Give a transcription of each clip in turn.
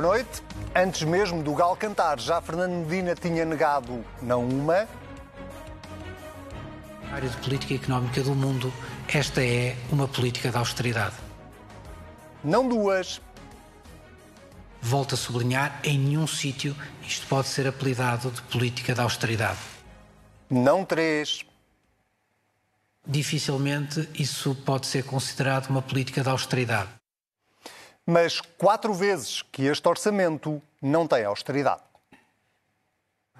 Boa noite. Antes mesmo do Gal cantar, já Fernando Medina tinha negado não uma. Na área de política económica do mundo, esta é uma política de austeridade. Não duas. Volto a sublinhar, em nenhum sítio isto pode ser apelidado de política de austeridade. Não três. Dificilmente isso pode ser considerado uma política de austeridade. Mas quatro vezes que este orçamento não tem austeridade.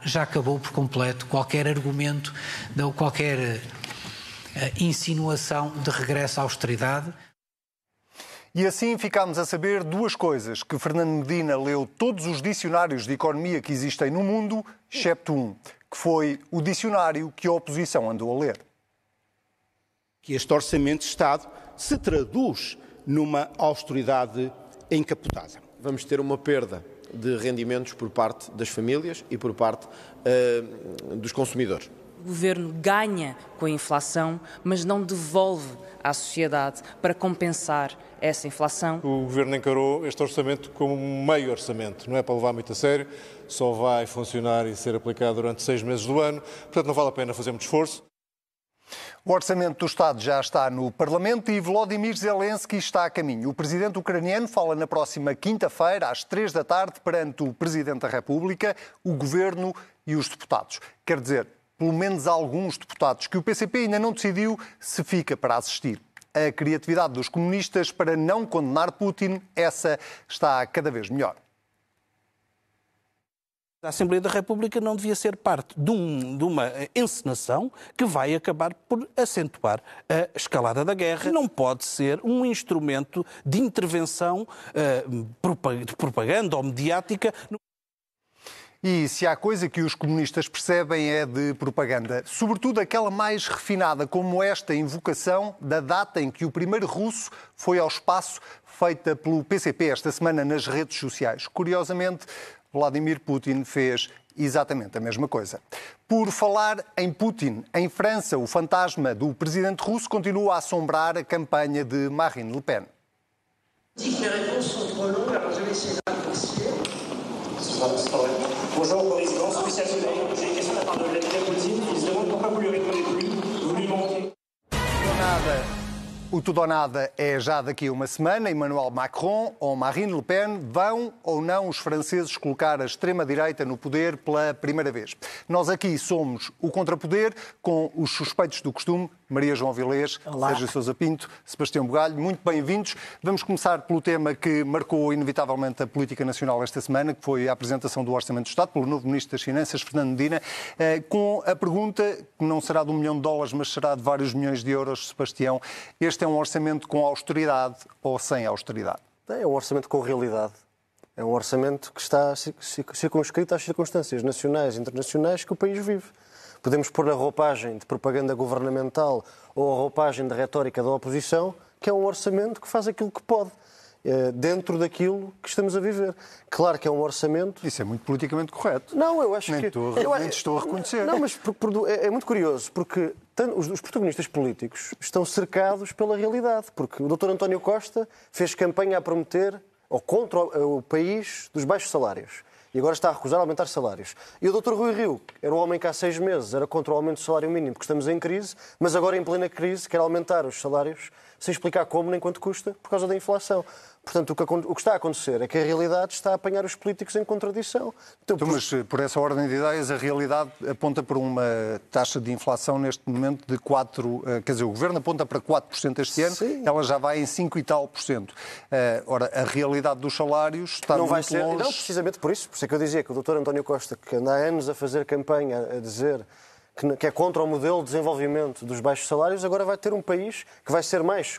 Já acabou por completo qualquer argumento, ou qualquer uh, insinuação de regresso à austeridade. E assim ficámos a saber duas coisas: que Fernando Medina leu todos os dicionários de economia que existem no mundo, excepto um, que foi o dicionário que a oposição andou a ler. Que este orçamento de Estado se traduz numa austeridade encapotada. Vamos ter uma perda de rendimentos por parte das famílias e por parte uh, dos consumidores. O governo ganha com a inflação, mas não devolve à sociedade para compensar essa inflação. O governo encarou este orçamento como um meio orçamento, não é para levar muito a sério, só vai funcionar e ser aplicado durante seis meses do ano, portanto não vale a pena fazer muito esforço. O orçamento do Estado já está no Parlamento e Volodymyr Zelensky está a caminho. O presidente ucraniano fala na próxima quinta-feira, às três da tarde, perante o presidente da República, o governo e os deputados. Quer dizer, pelo menos alguns deputados, que o PCP ainda não decidiu se fica para assistir. A criatividade dos comunistas para não condenar Putin, essa está cada vez melhor. A Assembleia da República não devia ser parte de, um, de, uma encenação que vai acabar por acentuar a escalada da guerra. Não pode ser um instrumento de intervenção uh, de propaganda ou mediática. E se há coisa que os comunistas percebem é de propaganda, sobretudo aquela mais refinada, como esta invocação da data em que o primeiro russo foi ao espaço, feita pelo PCP esta semana nas redes sociais. Curiosamente, Vladimir Putin fez exatamente a mesma coisa. Por falar em Putin, em França, o fantasma do presidente russo continua a assombrar a campanha de Marine Le Pen. Bonjour, président. Spécial J'ai une question de la part de Vladimir Poutine. Il se demande pourquoi vous lui répondez plus. Vous lui manquez. Nada. O tudo ou nada é já daqui a uma semana. Emmanuel Macron ou Marine Le Pen vão ou não os franceses colocar a extrema-direita no poder pela primeira vez. Nós aqui somos o contrapoder com os suspeitos do costume, Maria João Vilés, Olá. Sérgio Sousa Pinto, Sebastião Bugalho, muito bem-vindos. Vamos começar pelo tema que marcou inevitavelmente a política nacional esta semana, que foi a apresentação do Orçamento do Estado pelo novo Ministro das Finanças, Fernando Medina, eh, com a pergunta que não será de um milhão de dólares, mas será de vários milhões de euros, Sebastião. Este é um orçamento com austeridade ou sem austeridade? É um orçamento com realidade. É um orçamento que está circunscrito às circunstâncias nacionais e internacionais que o país vive. Podemos pôr a roupagem de propaganda governamental ou a roupagem de retórica da oposição, que é um orçamento que faz aquilo que pode. Eh, dentro daquilo que estamos a viver. Claro que é um orçamento. Isso é muito politicamente correto. Não, eu acho nem que. Estou, eu, nem estou a reconhecer. Não, mas por, por, é, é, muito curioso, porque os, os, protagonistas políticos estão cercados pela realidade. Porque o Dr. António Costa fez campanha a prometer ou contra o, o país dos baixos salários e agora está a recusar aumentar salários. E o Dr. Rui Rio era um homem que há seis meses era contra o aumento do salário mínimo, porque estamos em crise, mas agora em plena crise quer aumentar os salários sem explicar como nem quanto custa por causa da inflação. Portanto, o que, está a acontecer é que a realidade está a apanhar os políticos em contradição. Então, então, mas eh, por essa ordem de ideias, a realidade aponta para uma taxa de inflação neste momento de 4%, eh, quer dizer, o Governo aponta para 4% este ano, Sim. ela já vai em 5 e tal por cento. Eh, ora, a realidade dos salários está não muito vai ser, longe... Não, precisamente por isso, por isso é que eu dizia que o Dr. António Costa, que anda há anos a fazer campanha, a dizer que é contra o modelo de desenvolvimento dos baixos salários, agora vai ter um país que vai ser mais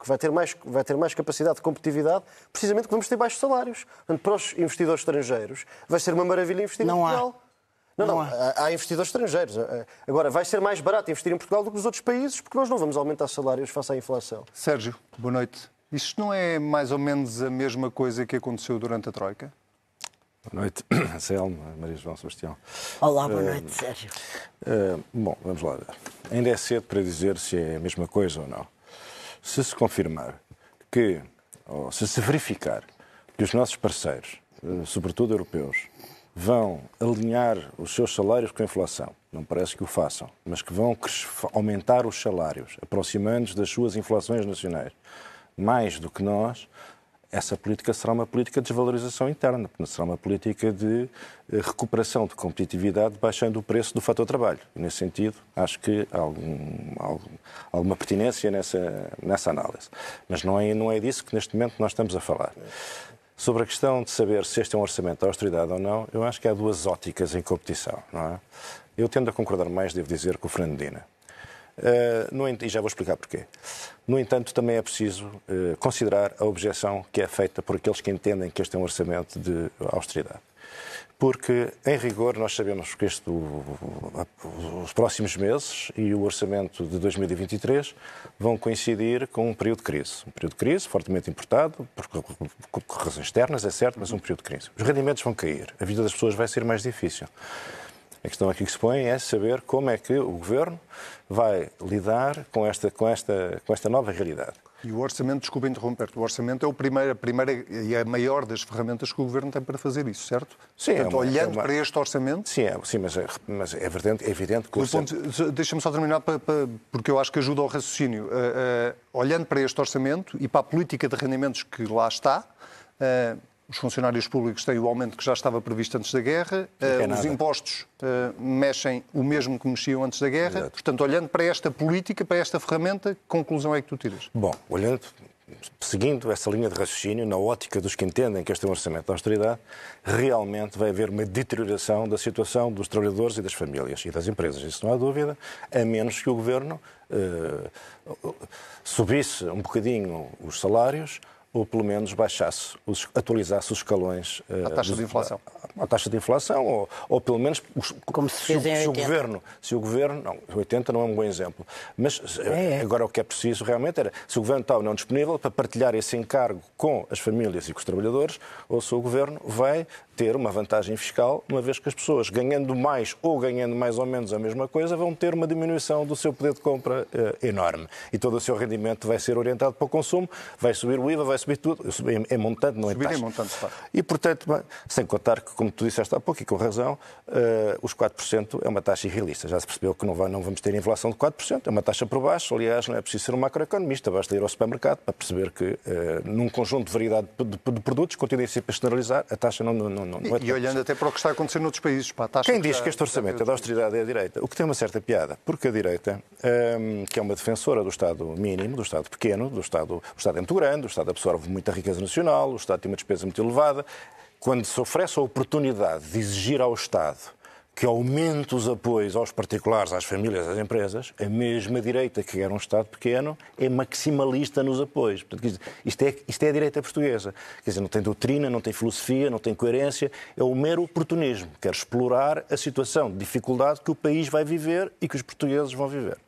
que vai ter mais, vai ter mais capacidade de competitividade, precisamente que vamos ter baixos salários. Portanto, para os investidores estrangeiros, vai ser uma maravilha investir não em Portugal. Há. Não, não, não há. há investidores estrangeiros. Agora, vai ser mais barato investir em Portugal do que nos outros países, porque nós não vamos aumentar salários face à inflação. Sérgio, boa noite. Isto não é mais ou menos a mesma coisa que aconteceu durante a Troika? Boa noite, Selma, Maria João Sebastião. Olá, boa noite, uh, Sérgio. Uh, bom, vamos lá. Ainda é cedo para dizer se é a mesma coisa ou não se se confirmar que, ou se se verificar que os nossos parceiros, eh, sobretudo europeus, vão alinhar os seus salários com a inflação, não parece que o façam, mas que vão aumentar os salários, aproximando-os das suas inflações nacionais, mais do que nós, essa política será uma política de desvalorização interna, será uma política de eh, recuperação de competitividade, baixando o preço do fator trabalho. E, nesse sentido, acho que há algum, algum- alguma pertinência nessa, nessa análise. Mas não é, não é disso que neste momento nós estamos a falar. Sobre a questão de saber se este é um orçamento de austeridade ou não, eu acho que há duas óticas em competição. Não é? Eu tendo a concordar mais, devo dizer, com o Fernandina. Uh, no ent- e já vou explicar porquê. No entanto, também é preciso uh, considerar a objeção que é feita por aqueles que entendem que este é um orçamento de austeridade. Porque, em rigor, nós sabemos que este, os próximos meses e o orçamento de 2023 vão coincidir com um período de crise. Um período de crise fortemente importado, por, por- por razões externas, é certo, mas um período de crise. Os rendimentos vão cair, a vida das pessoas vai ser mais difícil. A questão aqui que se põe é saber como é que o Governo vai lidar com esta, com esta, com esta nova realidade. E o orçamento, desculpa interromper-te, o orçamento é o primeiro, a primeira e a maior das ferramentas que o Governo tem para fazer isso, certo? Sim, é Portanto, uma- olhando é uma- para este orçamento, Sim, é, sim mas, é, mas é evidente, é evidente que o orçamento... ponto- Deixa-me só terminar, para- para- porque eu acho que ajuda ao raciocínio. Uh, uh, olhando para este orçamento e para a política de rendimentos que lá está, uh, os funcionários públicos têm o aumento que já estava previsto antes da guerra, uh, os impostos uh, mexem o mesmo que mexiam antes da guerra. Portanto, olhando para esta política, para esta ferramenta, que conclusão é que tu tiras? Bom, olhando, seguindo essa linha de raciocínio, na ótica dos que entendem que este é um orçamento de austeridade, realmente vai haver uma deterioração da situação dos trabalhadores e das famílias e das empresas, isso não há dúvida, a menos que o Governo eh, subisse um bocadinho os salários ou pelo menos baixasse, os- atualizasse os escalões. eh, A taxa dos- de inflação. A, a taxa de inflação, ou, ou pelo menos os, Como se em se o 80. governo, se o governo, não, 80 não é um bom exemplo, mas eh, É, é. agora o que é preciso realmente era se o governo está ou não disponível para partilhar esse encargo com as famílias e com os trabalhadores, ou se o governo vai ter uma vantagem fiscal, uma vez que as pessoas ganhando mais ou ganhando mais ou menos a mesma coisa vão ter uma diminuição do seu poder de compra eh, enorme. E todo o seu rendimento vai ser orientado para o consumo, vai subir o IVA, vai subir tudo, é, é montante, não é Subir em taxa. montante, claro. E, portanto, bem, sem contar que, como tu disseste há pouco e com razão, eh, os 4% é uma taxa irrealista. Já se percebeu que não, vai- não vamos ter inflação de 4%, é uma taxa por baixo. Aliás, não é preciso ser um macroeconomista, basta ir ao supermercado para perceber que, eh, num conjunto de variedade de, de- de produtos, continua sempre a generalizar, a taxa não, não, não, não é E, olhando até para o que está acontecendo noutros países, taxa quem diz que este orçamento é da austeridade é a direita, o que tem uma certa piada, porque a direita, hum, que é uma defensora do Estado mínimo, do Estado pequeno, do Estado, o Estado é muito grande, o Estado absorve muita riqueza nacional, o Estado tem uma despesa muito elevada, quando se oferece a oportunidade de exigir ao Estado que aumente os apoios aos particulares, às famílias, às empresas, a mesma direita que era um Estado pequeno é maximalista nos apoios. Portanto, isto, é, isto é a direita portuguesa. Quer dizer, não tem doutrina, não tem filosofia, não tem coerência, é o mero oportunismo. Quer explorar a situação de dificuldade que o país vai viver e que os portugueses vão viver.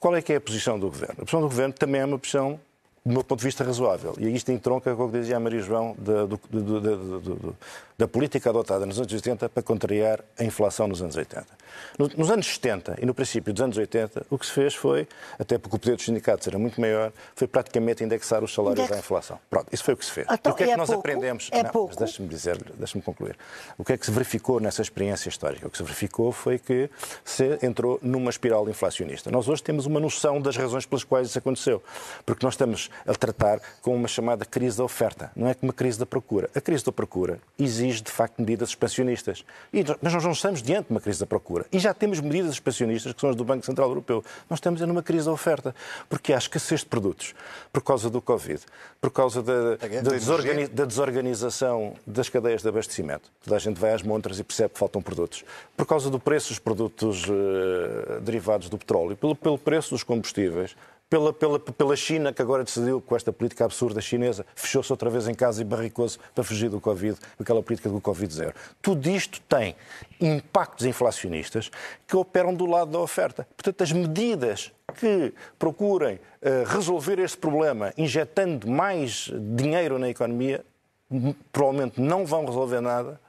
Qual é que é a posição do Governo? A posição do Governo também é uma posição, do meu ponto de vista, razoável. E isto entronca com o que dizia a Maria João da, do- do- do- da política adotada nos anos 80 para contrariar a inflação nos anos 80. No- Nos anos 70 e no princípio dos anos 80, o que se fez foi, até porque o poder dos sindicatos era muito maior, foi praticamente indexar os salários Index- à inflação. Pronto, isso foi o que se fez. Então, e o que é e que é nós pouco? aprendemos? É Não, mas deixa-me dizer, deixa-me concluir. O que é que se verificou nessa experiência histórica? O que se verificou foi que se entrou numa espiral inflacionista. Nós hoje temos uma noção das razões pelas quais isso aconteceu. Porque nós estamos a tratar com uma chamada crise da oferta, não é como uma crise da procura. A crise da procura exige, de facto, medidas expansionistas. E mas nós não estamos diante de uma crise da procura. E já temos medidas expansionistas, que são as do Banco Central Europeu. Nós estamos numa crise da oferta, porque há escassez de produtos por causa do Covid, por causa da, da, desorgani- da desorganização das cadeias de abastecimento. Toda a gente vai às montras e percebe que faltam produtos. Por causa do preço dos produtos eh, derivados do petróleo, pelo, pelo preço dos combustíveis, pela, pela, pela China, que agora decidiu, com esta política absurda chinesa, fechou-se outra vez em casa e barricou-se para fugir do Covid, aquela política do Covid zero. Tudo isto tem impactos inflacionistas que operam do lado da oferta. Portanto, as medidas que procurem eh, resolver este problema injetando mais dinheiro na economia m- provavelmente não vão resolver nada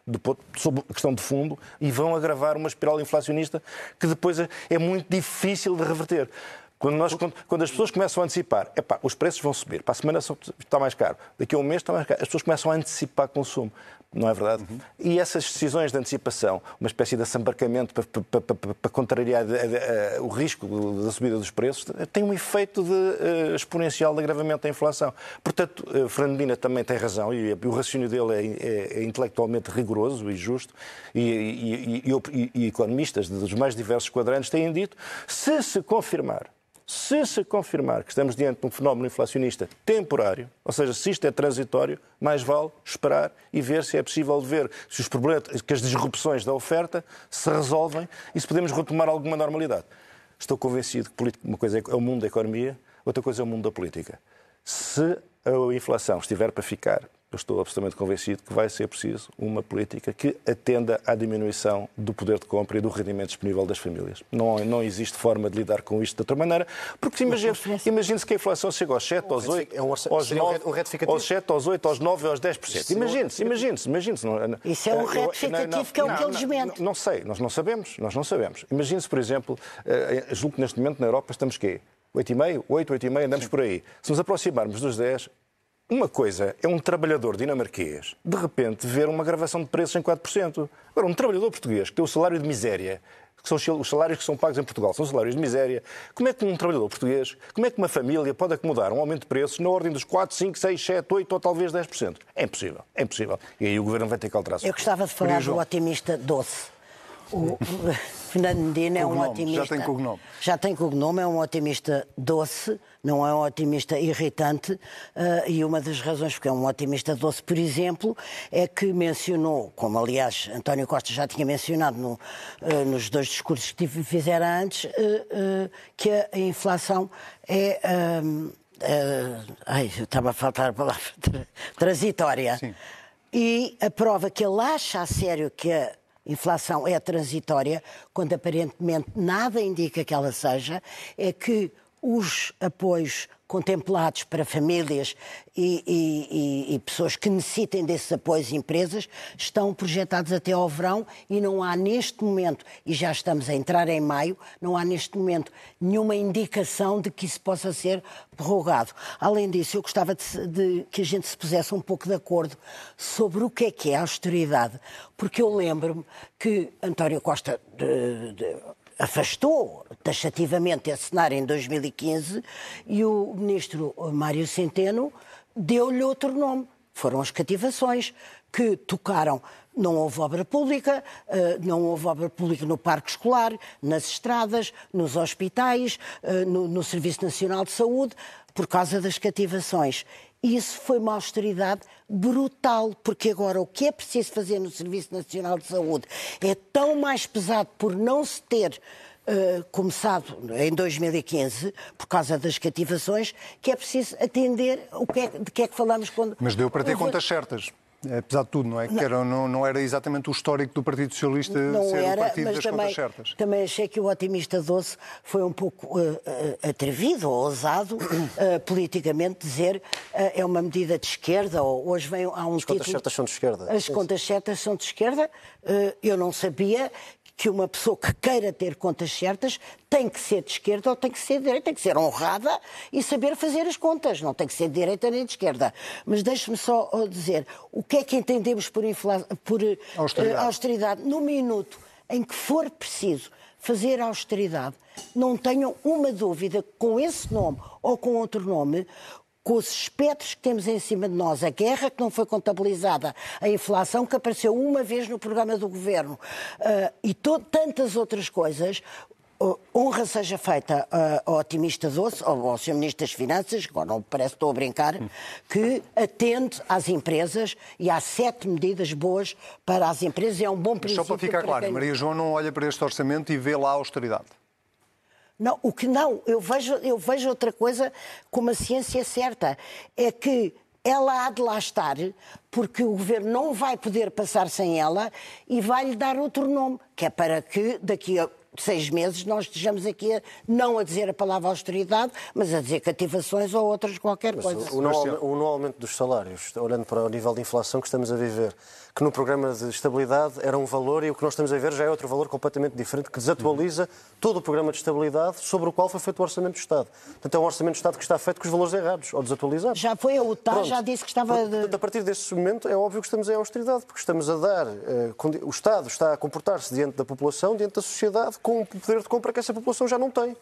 sobre a questão de fundo e vão agravar uma espiral inflacionista que depois é, é muito difícil de reverter. Quando, nós, quando, quando as pessoas começam a antecipar, epá, os preços vão subir, para a semana está mais caro, daqui a um mês está mais caro, as pessoas começam a antecipar consumo. Não é verdade? E essas decisões de antecipação, uma espécie de assambarcamento para, para, para- para- contrariar eh, eh, o risco da subida dos preços, tem um efeito de, eh, exponencial de agravamento da inflação. Portanto, eh, Fernando Mina também tem razão e, o raciocínio dele é, é- é intelectualmente rigoroso e justo. E- e- e- e economistas dos mais diversos quadrantes têm dito, se se confirmar se se confirmar que estamos diante de um fenómeno inflacionista temporário, ou seja, se isto é transitório, mais vale esperar e ver se é possível ver se os problemas, que as disrupções da oferta se resolvem e se podemos retomar alguma normalidade. Estou convencido que uma coisa é o mundo da economia, outra coisa é o mundo da política. Se a inflação estiver para ficar, eu estou absolutamente convencido que vai ser preciso uma política que atenda à diminuição do poder de compra e do rendimento disponível das famílias. Não, não existe forma de lidar com isto de outra maneira, porque imagine- imagine-se que a inflação chega aos 7, aos 8, é um aos seria um 9, re- um retificativo. aos 7, aos 8, aos 9 aos 10%. Seria um Imagine-se, imagine-se, imagine-se. não- Isso é um eu- retificativo que é o que eles mentem. Não sei, nós não sabemos, nós não sabemos. Imagine-se, por exemplo, eh, julgo que neste momento na Europa estamos quê? 8,5, 8, 8,5, andamos por aí. Se nos aproximarmos dos 10, uma coisa é um trabalhador dinamarquês, de repente, ver uma gravação de preços em 4%. Agora, um trabalhador português que tem o salário de miséria, que são os salários que são pagos em Portugal, são salários de miséria, como é que um trabalhador português, como é que uma família pode acomodar um aumento de preços na ordem dos 4, 5, 6, 7, 8 ou talvez 10%? É impossível, é impossível. E aí o Governo vai ter que alterar Eu gostava de falar do otimista doce. O Fernando Medina é um otimista. já tem cognome. Já tem cognome, é um otimista doce, não é um otimista irritante. eh, e uma das razões porque é um otimista doce, por exemplo, é que mencionou, como aliás António Costa já tinha mencionado no, eh, nos dois discursos que tive- fizera antes, eh, que a, inflação é. ai, estava a faltar a palavra. tra- transitória. E a prova que ele acha a sério que a inflação é transitória, quando aparentemente nada indica que ela seja, é que os apoios contemplados para famílias e, e- e- e pessoas que necessitem desses apoios, empresas, estão projetados até ao verão e não há neste momento, e já estamos a entrar em maio, não há neste momento nenhuma indicação de que isso possa ser prorrogado. Além disso, eu gostava de, de que a gente se pusesse um pouco de acordo sobre o que é que é a austeridade, porque eu lembro-me que António Costa de- de- afastou taxativamente esse cenário em 2015 e o ministro Mário Centeno deu-lhe outro nome. Foram as cativações que tocaram. Não houve obra pública, eh, não houve obra pública no parque escolar, nas estradas, nos hospitais, eh, no, no Serviço Nacional de Saúde, por causa das cativações. Isso foi uma austeridade brutal, porque agora o que é preciso fazer no Serviço Nacional de Saúde é tão mais pesado por não se ter eh, começado em 2015, por causa das cativações, que é preciso atender o que é, de que é que falamos quando. Mas deu para ter contas certas. Apesar de tudo, não é? Que era, não, não era exatamente o histórico do Partido Socialista não ser era, o partido mas das também, contas certas. também achei que o otimista doce foi um pouco eh, atrevido ou ousado eh, politicamente dizer eh, é uma medida de esquerda ou hoje vem há um As contas título- certas são de esquerda. As contas certas são de esquerda. Eu não sabia que uma pessoa que queira ter contas certas tem que ser de esquerda ou tem que ser de direita, tem que ser honrada e saber fazer as contas, não tem que ser de direita nem de esquerda. Mas deixe-me só dizer, o que é que entendemos por, infla... por eh, Austeridade. austeridade? No minuto em que for preciso fazer austeridade, não tenham uma dúvida com esse nome ou com outro nome, com os espectros que temos em cima de nós, a guerra que não foi contabilizada, a inflação que apareceu uma vez no programa do governo ah, e tantas outras coisas. ah, honra seja feita ah, ao otimista doce, ao, ao Sr. Ministro das Finanças, agora não parece que estou a brincar, que atende às empresas e há sete medidas boas para as empresas. É um bom Mas princípio. só para ficar claro, quem- Maria João não olha para este orçamento e vê lá a austeridade. Não, o que não, eu vejo, eu vejo outra coisa como a ciência certa. É que ela há de lá estar, porque o governo não vai poder passar sem ela e vai-lhe dar outro nome, que é para que daqui a seis meses nós estejamos aqui a, não a dizer a palavra austeridade, mas a dizer cativações ou outras qualquer coisa. O não, o não aumento dos salários, olhando para o nível de inflação que estamos a viver, que no programa de estabilidade era um valor e o que nós estamos a ver já é outro valor completamente diferente, que desatualiza todo o programa de estabilidade sobre o qual foi feito o Orçamento do Estado. Portanto, é um Orçamento do Estado que está feito com os valores errados ou desatualizados. Já foi a UTA, já disse que estava. Portanto, a partir desse momento é óbvio que estamos em austeridade, porque estamos a dar. eh, o Estado está a comportar-se diante da população, diante da sociedade, com um poder de compra que essa população já não tem.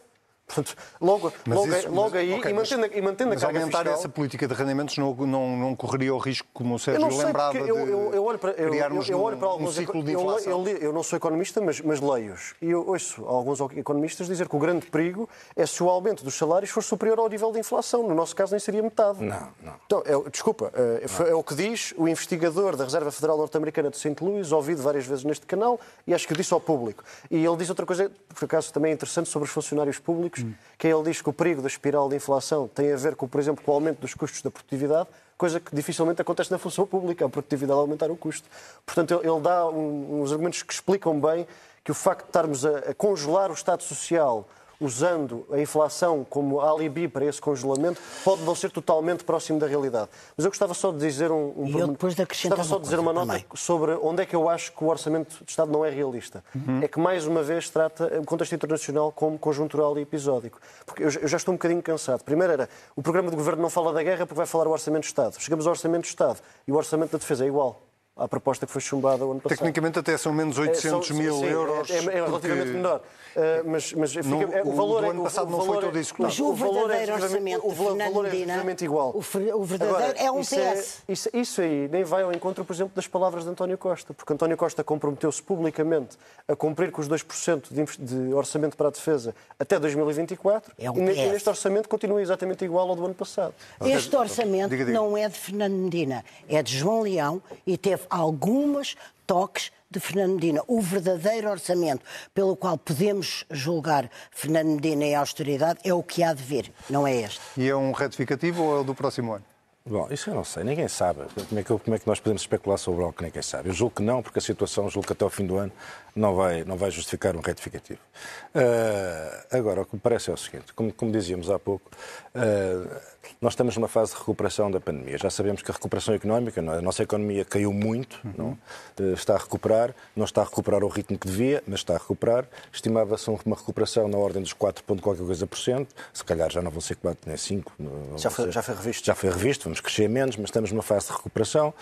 Portanto, logo, Mas logo, isso- logo mas- aí, ok, e mas- mantendo, a- e mantendo Mas a carga aumentar fiscal, essa política de rendimentos não, não, não correria o risco, como o Eu Sérgio não sei, lembrava, eu, eu, eu olho para, eu, eu, criarmos eu olho para um- alguns um ciclo de eu, inflação. eu, eu não sou economista, mas, mas leio-os. E eu ouço alguns economistas dizer que o grande perigo é se o aumento dos salários for superior ao nível de inflação. No nosso caso, nem seria metade. Não, não. Então, é, desculpa, é, é o que diz o investigador da Reserva Federal Norte-Americana de St. Louis, ouvido várias vezes neste canal, e acho que o disse ao público. E ele diz outra coisa, por acaso também é interessante, sobre os funcionários públicos, Hum. que ele diz que o perigo da espiral de inflação tem a ver com, por exemplo, com o aumento dos custos da produtividade, coisa que dificilmente acontece na função pública, a produtividade aumentar o custo. Portanto, ele ele dá um- uns argumentos que explicam bem que o facto de estarmos a, a congelar o Estado Social usando a inflação como alibi para esse congelamento, pode não ser totalmente próximo da realidade. Mas eu gostava só de dizer um... um eu depois de acrescentar Gostava só de dizer uma nota também. sobre onde é que eu acho que o Orçamento de Estado não é realista. É que, mais uma vez, trata o contexto internacional como conjuntural e episódico. Porque eu, já- eu já estou um bocadinho cansado. Primeiro era, o programa de governo não fala da guerra porque vai falar o Orçamento de Estado. Chegamos ao Orçamento de Estado e o Orçamento da Defesa é igual à proposta que foi chumbada o ano passado. Tecnicamente até são menos É, 800 são- mil sim, euros. É, é relativamente porque menor. Uh, mas mas fica- Não, é, o o valor do é- ano o- passado o não foi valor é- todo executado. Mas o valor é orçamento o valor- valor é relativamente igual. o verdadeiro é um isso PS. isso, isso aí nem vai ao encontro, por exemplo, das palavras de António Costa, porque António Costa comprometeu-se publicamente a cumprir com os 2% de, de orçamento para a defesa até 2024 É um e, e PS. neste orçamento continua exatamente igual ao do ano passado. Este orçamento Diga, diga. não é de Fernando Medina, é de João Leão e teve algumas toques de Fernando Medina. O verdadeiro orçamento pelo qual podemos julgar Fernando Medina e a austeridade é o que há de vir, não é este. E é um retificativo ou é o do próximo ano? Bom, isso eu não sei, ninguém sabe. Como é, que, como é que nós podemos especular sobre algo que ninguém sabe? Eu julgo que não, porque a situação, julgo que até ao fim do ano, não vai, não vai justificar um retificativo. Ah, agora, o que me parece é o seguinte: como, como dizíamos há pouco, ah, nós estamos numa fase de recuperação da pandemia. Já sabemos que a recuperação económica, é? a nossa economia caiu muito, não? Eh, está a recuperar, não está a recuperar ao ritmo que devia, mas está a recuperar. Estimava-se uma recuperação na ordem dos 4, ponto qualquer coisa por cento, se calhar já não vão ser 4 nem 5. não Já foi- ser- já foi revisto. Já foi revisto, vamos crescer menos, mas estamos numa fase de recuperação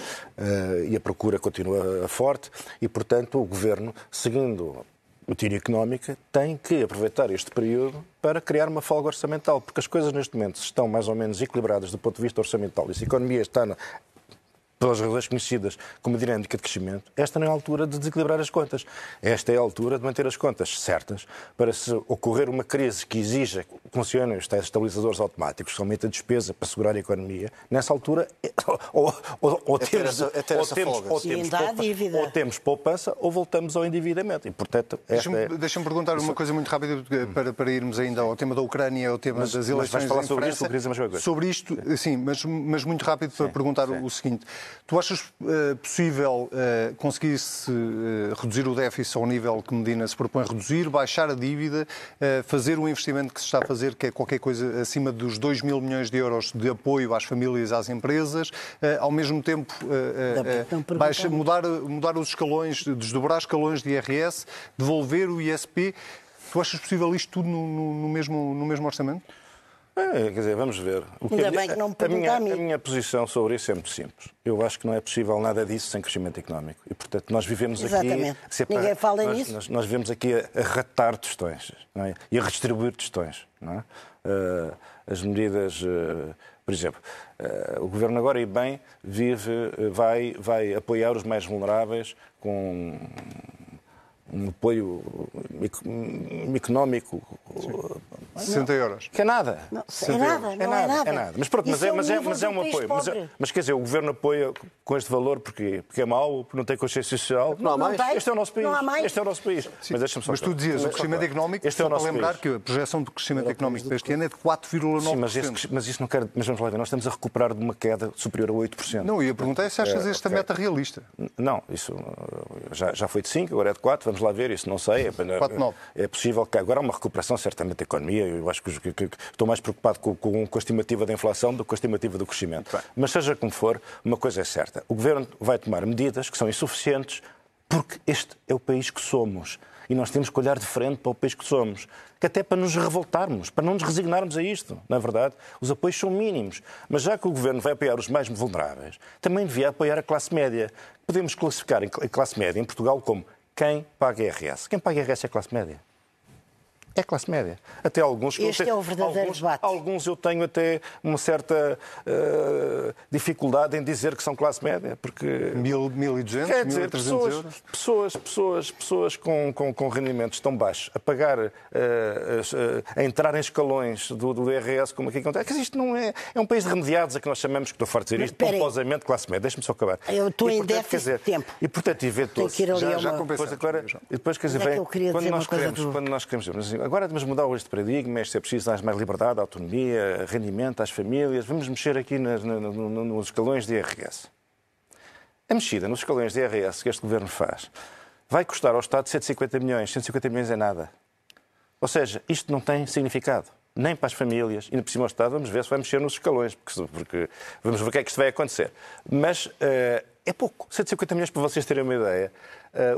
e a procura continua forte e, portanto, o Governo, seguindo o tiro económica, tem que aproveitar este período para criar uma folga orçamental, porque as coisas neste momento estão mais ou menos equilibradas do ponto de vista orçamental. E se a economia está pelas razões conhecidas como dinâmica de crescimento, esta não é a altura de desequilibrar as contas. Esta é a altura de manter as contas certas para se ocorrer uma crise que exija que funcionem os tais estabilizadores automáticos, que a despesa para segurar a economia, nessa altura ou, ou- ou É ter temos, essa- é ter ou temos, ou temos ainda há poupa- dívida. ou temos poupança ou voltamos ao endividamento. E, portanto, Deixa-me é... deixa perguntar uma coisa muito rápida porque- para, para irmos ainda ao tema da Ucrânia, ao tema Mas- das mas eleições vais falar em sobre isto França. alguma coisa? Sobre isto, sim, mas, mas muito rápido para perguntar o- o seguinte. Tu achas eh, possível eh, conseguir-se eh, reduzir o déficit ao nível que Medina se propõe reduzir, baixar a dívida, fazer o investimento que se está a fazer, que é qualquer coisa acima dos 2 mil milhões de euros de apoio às famílias e às empresas, ao mesmo tempo baixa- mudar, mudar os escalões, desdobrar escalões de IRS, devolver o ISP. Tu achas possível isto tudo no, no- no mesmo, no mesmo orçamento? É, quer dizer, vamos ver. O Ainda a minha- bem que não me a minha, a minha posição sobre isso é muito simples. Eu acho que não é possível nada disso sem crescimento económico. E, portanto, nós vivemos Exatamente. aqui... se é para- Ninguém fala nós, nisso. Nós, nós vivemos aqui a, a ratar tostões é? e a redistribuir tostões. É? Eh, as medidas... eh, por exemplo, eh, o Governo agora, e bem, vive, vai, vai apoiar os mais vulneráveis com um apoio eco- económico 60 euros. Que é nada. Não, 60 é nada, euros. não é nada. É nada. Mas pronto, mas Isso é, é o mas é, mas é um apoio. Mas, é- mas quer dizer, o governo apoia com este valor porque, porque é mau, porque não tem consciência social. Não há mais. tem. Este é o nosso país. Não há mais. Este é o nosso país. Mas deixa-me só Mas tu dizias, o crescimento económico, Este é o para nosso lembrar país. que a projeção do crescimento económico deste ano é de 4,9%. Sim, mas, esse- mas isso não quer. Mas vamos lá ver, nós estamos a recuperar de uma queda superior a 8%. Não, ia perguntar se achas É, esta meta realista. Não, isso já, já foi de 5, agora é de 4, vamos lá ver, isso não sei. É, 4,9. é possível que agora há uma recuperação certamente da economia. Eu acho que- que- que estou mais preocupado com, com- com a estimativa da inflação do que com a estimativa do crescimento. Mas seja como for, uma coisa é certa: o governo vai tomar medidas que são insuficientes porque este é o país que somos. E nós temos que olhar de frente para o país que somos. Que até para nos revoltarmos, para não nos resignarmos a isto. Na verdade, os apoios são mínimos. Mas já que o governo vai apoiar os mais vulneráveis, também devia apoiar a classe média. Podemos classificar a classe média em Portugal como quem paga IRS. Quem paga IRS é a classe média. É classe média. Até alguns que eu Este tenho- é o verdadeiro alguns, debate. Alguns eu tenho até uma certa eh, dificuldade em dizer que são classe média, porque 1.200, Quer dizer, 1.300 pessoas, euros. pessoas, pessoas, pessoas com, com, com rendimentos tão baixos a pagar, as, eh, a entrar em escalões do, do IRS, como aqui acontece. Dizer, isto não é. É um país de remediados a que nós chamamos, que estou farto de dizer isto, pomposamente classe média. Deixa-me só acabar. Eu estou E, em portanto, déficit dizer, de tempo. E portanto, que ir ali Já- já uma... agora, e depois, quer dizer, é que vem- eu quando, nós coisa queremos, do- quando nós queremos agora vamos mudar este paradigma, é preciso dar mais liberdade, autonomia, rendimento às famílias, vamos mexer aqui nas- na- no- no- nos escalões de IRS. A mexida nos escalões de IRS que este governo faz vai custar ao Estado 150 milhões. 150 milhões é nada. Ou seja, isto não tem significado. Nem para as famílias, e por cima ao Estado, vamos ver se vai mexer nos escalões, porque, porque vamos ver o que é que isto vai acontecer. Mas eh, é pouco. 150 milhões, para vocês terem uma ideia,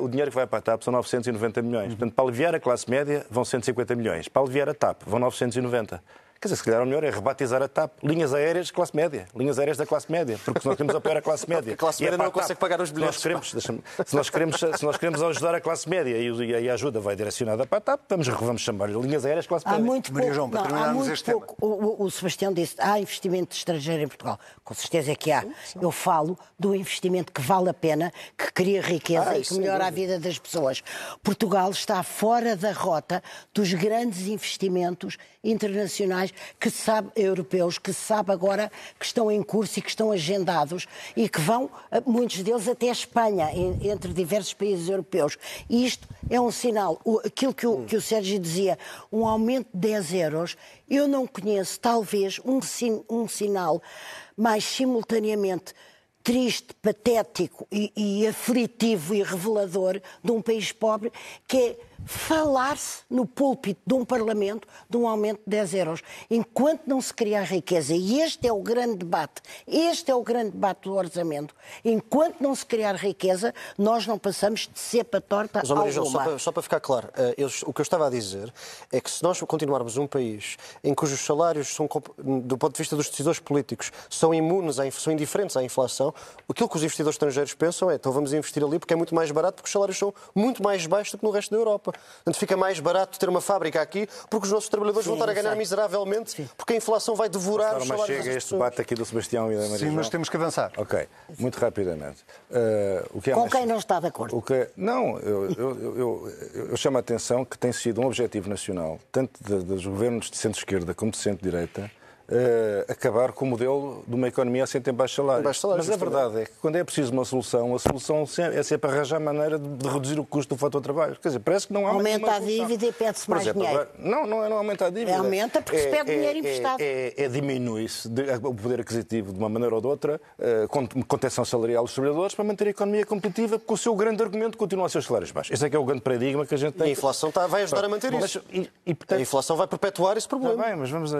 o dinheiro que vai para a TAP são 990 milhões. Portanto, para aliviar a classe média, vão 150 milhões. Para aliviar a TAP, vão 990. Quer dizer, se calhar o melhor é rebatizar a TAP. Linhas aéreas de classe média. Linhas aéreas da classe média. Porque se nós queremos apoiar a classe média. A classe e é média para não consegue pagar os Se nós bilhetes, queremos, se, nós queremos, se nós queremos ajudar a classe média e, e a ajuda vai direcionada para a TAP, vamos, vamos chamar linhas aéreas de classe Há média. muito Maria pouco, João, para não, há terminarmos muito este tema. pouco. O, o- o Sebastião disse há investimento estrangeiro em Portugal. Com certeza é que há. Eu falo do investimento que vale a pena, que cria riqueza Ah, e que sem melhora a vida das pessoas. Portugal está fora da rota dos grandes investimentos internacionais que sabe, europeus que sabe agora que estão em curso e que estão agendados e que vão, eh, muitos deles, até a Espanha, en- entre diversos países europeus. E isto é um sinal. Aquilo que o, que o Sérgio dizia, um aumento de 10 euros, eu não conheço, talvez, um, um sinal mais simultaneamente triste, patético e, e aflitivo e revelador de um país pobre, que é falar-se no púlpito de um Parlamento de um aumento de 10 euros. Enquanto não se criar riqueza, e este é o grande debate, este é o grande debate do orçamento, enquanto não se criar riqueza, nós não passamos de cepa torta Mas, Maria João, só alguma. para, só para ficar claro, eh, eu- o que eu estava a dizer é que se nós continuarmos um país em cujos salários, são, do ponto de vista dos decisores políticos, são imunes, à, são indiferentes à inflação, aquilo que os investidores estrangeiros pensam é então vamos investir ali porque é muito mais barato, porque os salários são muito mais baixos do que no resto da Europa. Portanto, fica mais barato ter uma fábrica aqui porque os nossos trabalhadores vão estar a ganhar exato. miseravelmente porque a inflação vai devorar os salários chega este debate aqui do Sebastião e da Maria Sim, mas temos que avançar. Ok, muito rapidamente. Uh, o que é Com mais- quem não está de acordo? O que, não, eu, eu, eu, eu- eu chamo a atenção que tem sido um objetivo nacional, tanto de- dos governos de centro-esquerda como de centro-direita, eh, acabar com o modelo de uma economia assente em baixos salários. baixos salários, Mas a justamente. verdade é que quando é preciso uma solução, a solução se- é sempre arranjar maneira de, de reduzir o custo do fator trabalho. Quer dizer, parece que não há Aumenta a dívida e pede-se mais exemplo, dinheiro. não, não, é- não aumenta a dívida. Aumenta porque se pede dinheiro emprestado. É, é diminui-se de- o poder aquisitivo de uma maneira ou de outra, eh, com contenção salarial dos trabalhadores, para manter a economia competitiva, porque o seu grande argumento continua a ser os salários baixos. Esse é que é o grande paradigma que a gente E tem. a inflação está- vai ajudar a manter Mas, isso. e, e, A portanto, inflação vai perpetuar esse Está problema. bem, mas vamos, eh,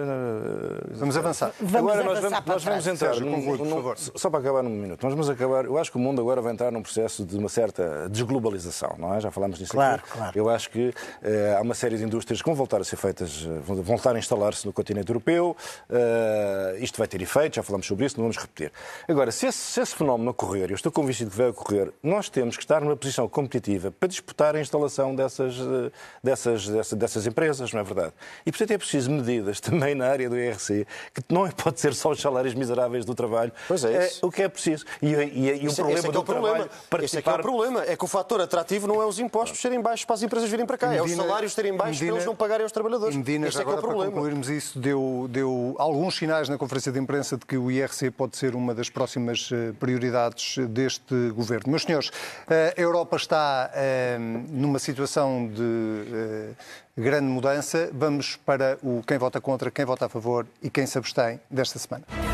Vamos avançar. Vamos agora nós avançar vamos, para nós vamos entrar Sérgio, num- conclui, por favor. só para acabar num minuto. Nós vamos acabar. Eu acho que o mundo agora vai entrar num processo de uma certa desglobalização, não é? Já falámos disso Claro, aqui. claro. Eu acho que eh, há uma série de indústrias que vão voltar a ser feitas, eh, vão voltar a instalar-se no continente europeu. Eh, isto vai ter efeito, já falamos sobre isso, não vamos repetir. Agora, se esse, se esse fenómeno ocorrer, eu estou convencido que vai ocorrer, nós temos que estar numa posição competitiva para disputar a instalação dessas, dessas, dessas, dessas empresas, não é verdade? E, portanto, é preciso medidas também na área do IRC que não pode ser só os salários miseráveis do trabalho. Pois é isso. o que é preciso. E, e, e o Esse- problema esse é que do é o problema. trabalho, Esse é que é participar... o problema. É que o fator atrativo não é os impostos serem baixos para as empresas virem para cá. é os Medina- salários serem baixos Medina- para eles não pagarem aos trabalhadores. E Medina, Esse já é que é o agora para problema. concluirmos isso, deu, deu alguns sinais na conferência de imprensa de que o IRC pode ser uma das próximas eh, prioridades deste governo. Meus senhores, a Europa está eh, numa situação de eh, grande mudança. Vamos para o quem vota contra, quem vota a favor e quem se abstém desta semana.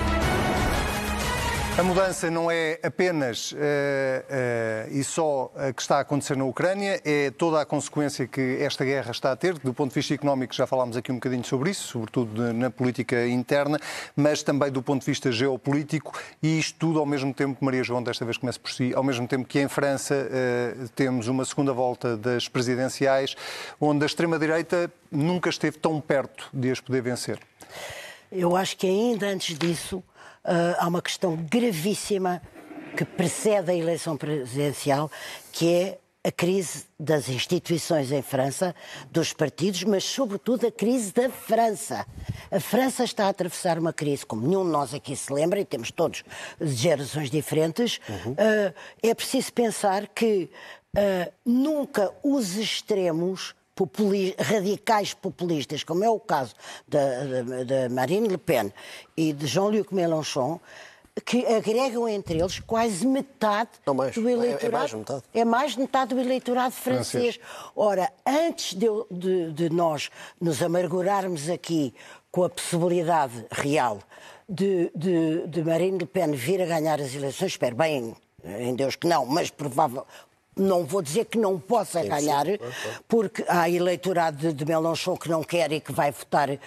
A mudança não é apenas eh, eh, e só a que está a acontecer na Ucrânia, é toda a consequência que esta guerra está a ter. Do ponto de vista económico, já falámos aqui um bocadinho sobre isso, sobretudo na política interna, mas também do ponto de vista geopolítico, e isto tudo ao mesmo tempo, Maria João, desta vez começa por si, ao mesmo tempo que em França eh, temos uma segunda volta das presidenciais, onde a extrema-direita nunca esteve tão perto de as poder vencer. Eu acho que ainda antes disso há uma questão gravíssima que precede a eleição presidencial, que é a crise das instituições em França, dos partidos, mas sobretudo a crise da França. A França está a atravessar uma crise, como nenhum de nós aqui se lembra, e temos todos gerações diferentes. Ah, é preciso pensar que ah, nunca os extremos populi- radicais populistas, como é o caso da, Marine Le Pen e de Jean-Luc Mélenchon, que agregam entre eles quase metade mais. do É- é eleitorado. mais de metade. É mais de metade do eleitorado francês. Ora, antes de, de- de nós nos amargurarmos aqui com a possibilidade real de, de- de Marine Le Pen vir a ganhar as eleições, espero bem em Deus que não, mas provável. Não vou dizer que não possa ganhar, porque há eleitorado de, Mélenchon que não quer e que vai votar eh,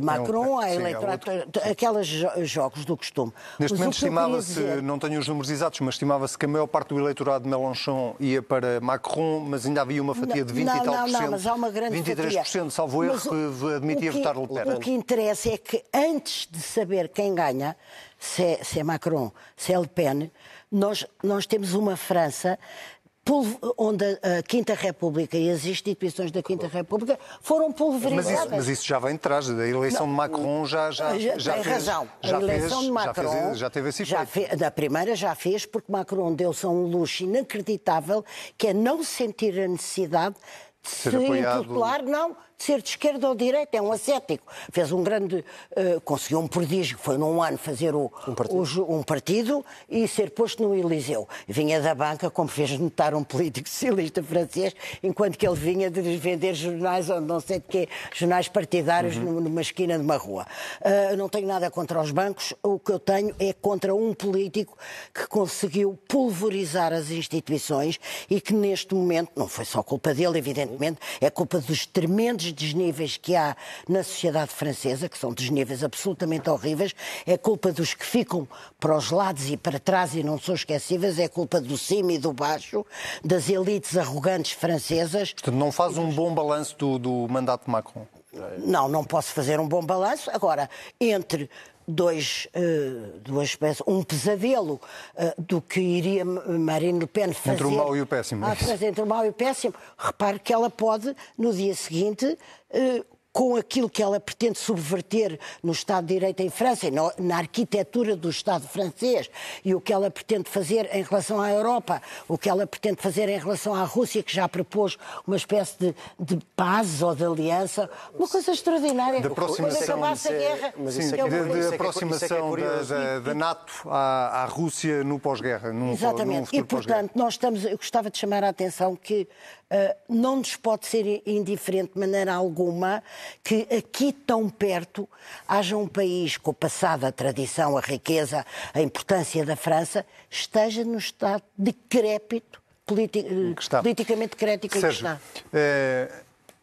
Macron, há sim, há eleitorado, aqueles jo- jogos do costume. Neste Mas momento estimava-se, dizer- não tenho os números exatos, mas estimava-se que a maior parte do eleitorado de Mélenchon ia para Macron, mas ainda havia uma fatia de 20 não, e tal não, por não, cent. mas há uma grande 23%, fatia. salvo erro, que admitia que- votar Le Pen. O que interessa é que antes de saber quem ganha, se é, se é Macron, se é Le Pen, nós, nós temos uma França onde a, Quinta República e as instituições da Quinta República foram Mas pulverizadas. isso, mas isso já vem de trás, a eleição de Macron já, já, Já, já tem fez, razão. Já a eleição fez, de Macron já, fez, já teve esse já efeito. fe- da primeira já fez, porque Macron deu-se a um luxo inacreditável, que é não sentir a necessidade de Ser se apoiado. impopular, não, de ser de esquerda ou de direita, é um ascético. Fez um grande, eh, conseguiu um prodígio, foi num ano fazer o, o ju- um partido e ser posto no Eliseu. Vinha da banca, como fez notar um político socialista francês, enquanto que ele vinha de vender jornais, ou não sei de quê, jornais partidários Uhum. numa esquina de uma rua. Ah, não tenho nada contra os bancos, o que eu tenho é contra um político que conseguiu pulverizar as instituições e que neste momento, não foi só culpa dele, evidentemente, é culpa dos tremendos desníveis que há na sociedade francesa, que são desníveis absolutamente horríveis, é culpa dos que ficam para os lados e para trás e não são esquecíveis, é culpa do cima e do baixo, das elites arrogantes francesas. Portanto, não faz um bom balanço do, do mandato de Macron. Não, não posso fazer um bom balanço. Agora, entre dois, eh, duas espécies, um pesadelo eh, do que iria Marine Le Pen fazer. Entre o mau e o péssimo, é Ah, mas entre o mau e o péssimo. Repare que ela pode, no dia seguinte, eh, com aquilo que ela pretende subverter no Estado de Direito em França e na arquitetura do Estado francês e o que ela pretende fazer em relação à Europa, o que ela pretende fazer em relação à Rússia, que já propôs uma espécie de, de paz ou de aliança, uma coisa extraordinária. De aproximação. Quando acabasse a guerra, Mas isso é de, de é que é- é que é aproximação da, da- da NATO à, à Rússia no pós-guerra. num- num Exatamente. futuro E, portanto, nós estamos, eu gostava de chamar a atenção que não nos pode ser indiferente de maneira alguma que aqui tão perto haja um país com o passado, a tradição, a riqueza, a importância da França, esteja no estado decrépito, politi- politicamente decrépito em que está.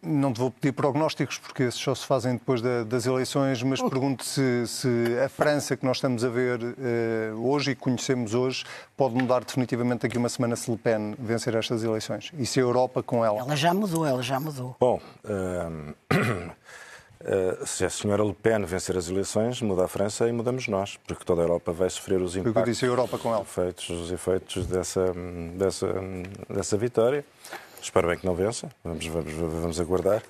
Não te vou pedir prognósticos, porque esses só se fazem depois da- das eleições, mas pergunto se, se a França que nós estamos a ver eh, hoje e que conhecemos hoje pode mudar definitivamente daqui a uma semana se Le Pen vencer estas eleições. E se a Europa com ela. Ela já mudou, ela já mudou. Bom, eh, se a senhora Le Pen vencer as eleições, muda a França e mudamos nós, porque toda a Europa vai sofrer os eu impactos, disse, a Europa com ela. efeitos, os efeitos dessa, dessa, dessa vitória. Espero bem que não vença, vamos, vamos, vamos aguardar.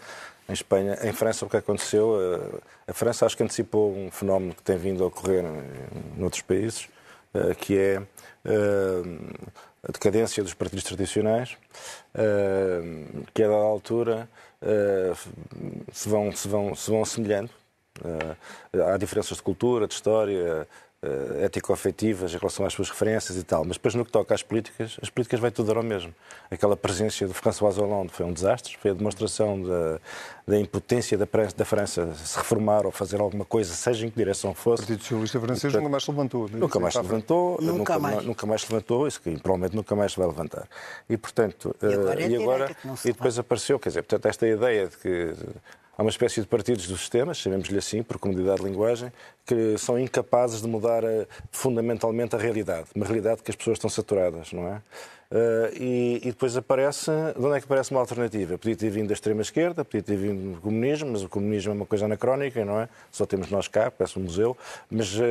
Em Espanha, em França, o que aconteceu, eh, a França acho que antecipou um fenómeno que tem vindo a ocorrer em outros países, eh, que é eh, a decadência dos partidos tradicionais, que a dada altura se vão, se vão, se vão assemelhando. Há diferenças de cultura, de história, uh, ético-afetivas em relação às suas referências e tal. Mas depois, no que toca às políticas, as políticas vai tudo dar ao mesmo. Aquela presença do François Hollande foi um desastre, foi a demonstração da, da impotência da, da, França se reformar ou fazer alguma coisa, seja em que direção fosse. O Partido Socialista Francês nunca mais se levantou. Nunca mais se levantou, nunca, nunca, mais. nunca mais se levantou, isso que provavelmente nunca mais se vai levantar. E, portanto, e agora, é uh, e, agora e depois apareceu, quer dizer, portanto, esta ideia de que há uma espécie de partidos do sistema, chamemos-lhe assim, por comodidade de linguagem, que são incapazes de mudar uh, fundamentalmente a realidade, uma realidade que as pessoas estão saturadas, não é? Uh, e, e, depois aparece, de onde é que aparece uma alternativa? Podia ter vindo da extrema-esquerda, podia ter vindo do comunismo, mas o comunismo é uma coisa anacrónica, não é? Só temos nós cá, parece um museu, mas uh,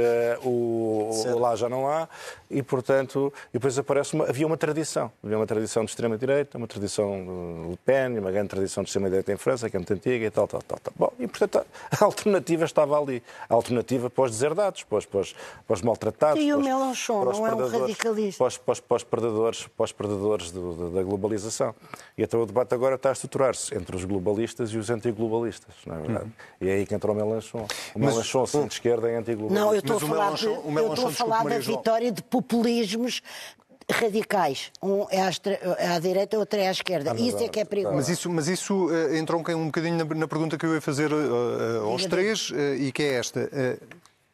o, o, lá já não há, e portanto, e depois aparece uma, havia uma tradição, havia uma tradição de extrema-direita, uma tradição de Le Pen, uma grande tradição de extrema-direita em França, que é muito antiga e tal, tal, tal, tal. Bom, e portanto a alternativa estava ali, a alternativa para os deserdados, para os, para os, para os maltratados, e o os não é um radicalista. para os, para os, para os perdedores, para os perdedores do, da globalização. E então o debate agora está a estruturar-se entre os globalistas e os antiglobalistas, não é verdade? Uhum. E é aí que entra o Melanchon. O Melanchon, assim, de esquerda, é antiglobalista. Não, eu estou a Mas o falar, Melanchon- de, o Melanchon, eu estou a falar da vitória de populismos radicais. Um é à, é à direita, outro é à esquerda. Isso é que é perigoso. Mas isso, mas isso eh, entronca um bocadinho na, na pergunta que eu ia fazer eh, eh, aos Diga, três e que é esta.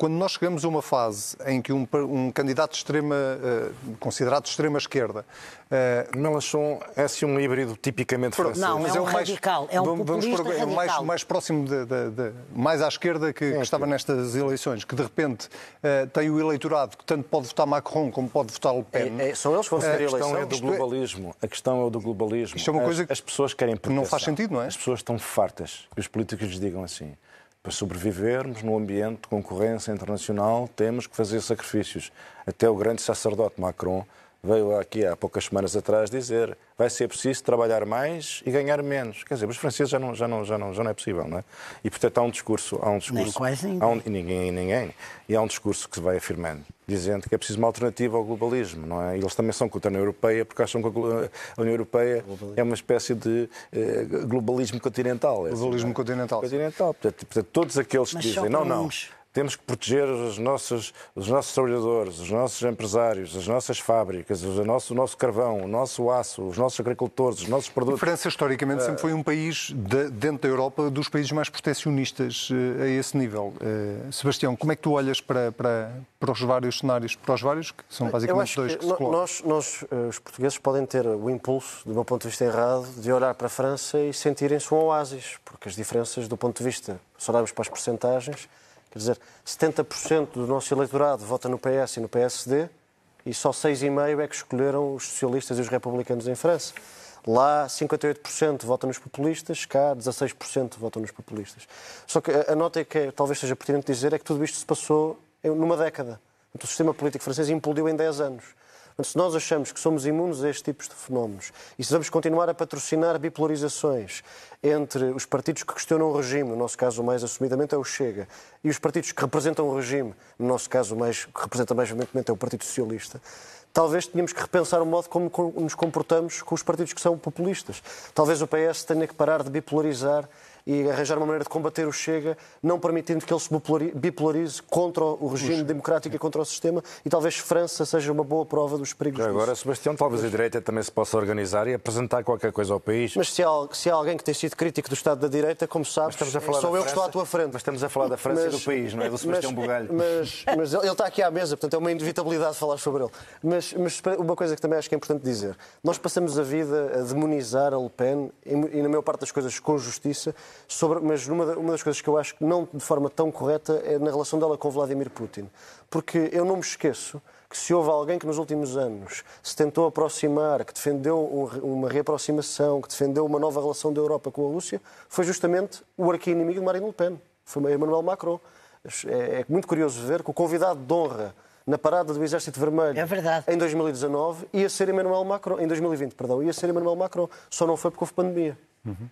Quando nós chegamos a uma fase em que um, um candidato de extrema, eh, considerado de extrema esquerda, eh, Melanchon é assim um híbrido tipicamente francês. Não, mas é um o mais- radical, é um vamos- vamos populista pôr- é o mais, radical. mais próximo, de, de- de- mais à esquerda que, que estava nestas eleições, que de repente eh, tem o eleitorado que tanto pode votar Macron como pode votar Le Pen. É- é- são eles que vão A fazer a questão eleição. é do é- globalismo. A questão é o do globalismo. Isto é uma As- coisa que as, pessoas querem não proteção. faz sentido, não é? As pessoas estão fartas que os políticos lhes digam assim. Para sobrevivermos num ambiente de concorrência internacional, temos que fazer sacrifícios. Até o grande sacerdote Macron veio aqui há poucas semanas atrás dizer vai ser preciso trabalhar mais e ganhar menos. Quer dizer, os franceses já não, já não, já não, já não é possível, não é? E, portanto, há um discurso... Há um discurso Nem quase ninguém. há um- e ninguém, ninguém. E há um discurso que se vai afirmando, dizendo que é preciso uma alternativa ao globalismo, não é? E eles também são contra a União Europeia, porque acham que a União Europeia é uma espécie de eh, globalismo continental. é assim, Globalismo não é? continental. Continental. Portanto, portanto, todos aqueles que Mas dizem, não, não, uns. Temos que proteger os nossos, os nossos trabalhadores, os nossos empresários, as nossas fábricas, o nosso, o nosso carvão, o nosso aço, os nossos agricultores, os nossos A produtos. França, historicamente, sempre foi um país, de- dentro da Europa, dos países mais protecionistas eh, a esse nível. Eh, Sebastião, como é que tu olhas para, para, para os vários cenários, para os vários, que são Eu basicamente acho dois que que se no- colocam? nós, nós, eh, os portugueses, podem ter o impulso, do meu ponto de vista errado, de olhar para a França e sentirem-se um oásis, porque as diferenças, do ponto de vista, se olharmos para as percentagens, quer dizer, 70% do nosso eleitorado vota no PS e no PSD e só 6,5% é que escolheram os socialistas e os republicanos em França. Lá, 58% votam nos populistas, cá, 16% votam nos populistas. Só que a nota que é- talvez seja pertinente dizer é que tudo isto se passou numa década. Portanto, O sistema político francês implodiu em 10 anos. Se nós achamos que somos imunes a estes tipos de fenómenos e se vamos continuar a patrocinar bipolarizações entre os partidos que questionam o regime, no nosso caso mais assumidamente é o Chega, e os partidos que representam o regime, no nosso caso mais, que representa mais veementemente é o Partido Socialista, talvez tenhamos que repensar o modo como co- nos comportamos com os partidos que são populistas. Talvez o PS tenha que parar de bipolarizar e arranjar uma maneira de combater o Chega, não permitindo que ele se bipolari- bipolarize contra o regime democrático e contra o sistema, e talvez França seja uma boa prova dos perigos Já agora, disso. Sebastião, talvez a direita também se possa organizar e apresentar qualquer coisa ao país. Mas se há, se há alguém que tem sido crítico do Estado da direita, como sabes, Mas estamos a falar sou eu que estou à França, tua frente. Mas estamos a falar da França e do país, não é do Sebastião mas, Bugalho. Mas, mas ele ele está aqui à mesa, portanto é uma inevitabilidade falar sobre ele. Mas, mas uma coisa que também acho que é importante dizer: nós passamos a vida a demonizar a Le Pen, e, e na maior parte das coisas com justiça, sobre, mas numa, uma das coisas que eu acho que não de forma tão correta é na relação dela com Vladimir Putin. Porque eu não me esqueço que se houve alguém que nos últimos anos se tentou aproximar, que defendeu um uma reaproximação, que defendeu uma nova relação da Europa com a Rússia, foi justamente o arqui-inimigo de Marine Le Pen, foi Emmanuel Macron. É, é muito curioso ver que o convidado de honra na parada do Exército Vermelho É verdade. em 2019 ia ser Emmanuel Macron, em 2020, perdão, ia ser Emmanuel Macron. Só não foi porque houve pandemia.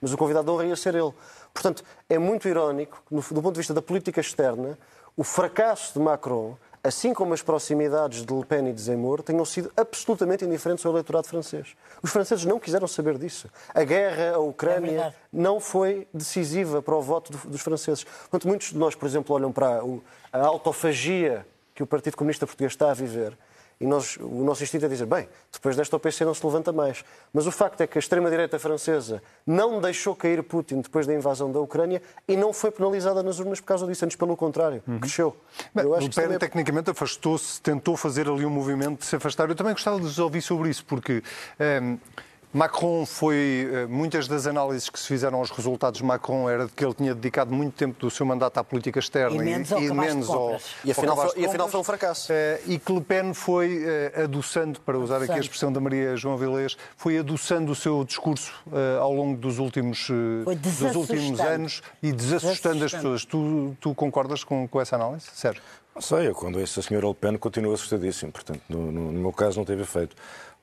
Mas o convidado de honra ia ser ele. Portanto, é muito irónico, que, no- do ponto de vista da política externa, o fracasso de Macron, assim como as proximidades de Le Pen e de Zemmour, tenham sido absolutamente indiferentes ao eleitorado francês. Os franceses não quiseram saber disso. A guerra, a É Ucrânia, verdade. não foi decisiva para o voto do- dos franceses. Portanto, muitos de nós, por exemplo, olham para o- a autofagia que o Partido Comunista Português está a viver e nós, o nosso instinto é dizer, bem, depois desta o PC não se levanta mais. Mas o facto é que a extrema-direita francesa não deixou cair Putin depois da invasão da Ucrânia e não foi penalizada nas urnas por causa disso, antes pelo contrário, cresceu. Bem, o também PEN é- tecnicamente afastou-se, tentou fazer ali um movimento de se afastar. Eu também gostava de vos ouvir sobre isso, porque ehm, Macron foi. eh, muitas das análises que se fizeram aos resultados de Macron era de que ele tinha dedicado muito tempo do seu mandato à política externa E menos ao menos. E afinal foi- e afinal um fracasso. Eh, e que Le Pen foi eh, adoçando, para usar aqui a Adoçando. expressão da Maria João Vilés, foi adoçando o seu discurso ao longo dos últimos, dos últimos desassustando. anos e desassustando as pessoas. Tu, tu concordas com, com essa análise? Sérgio? Não sei, eu quando ouço a senhora Le Pen continuo assustadíssimo, portanto, no, no- no meu caso não teve efeito.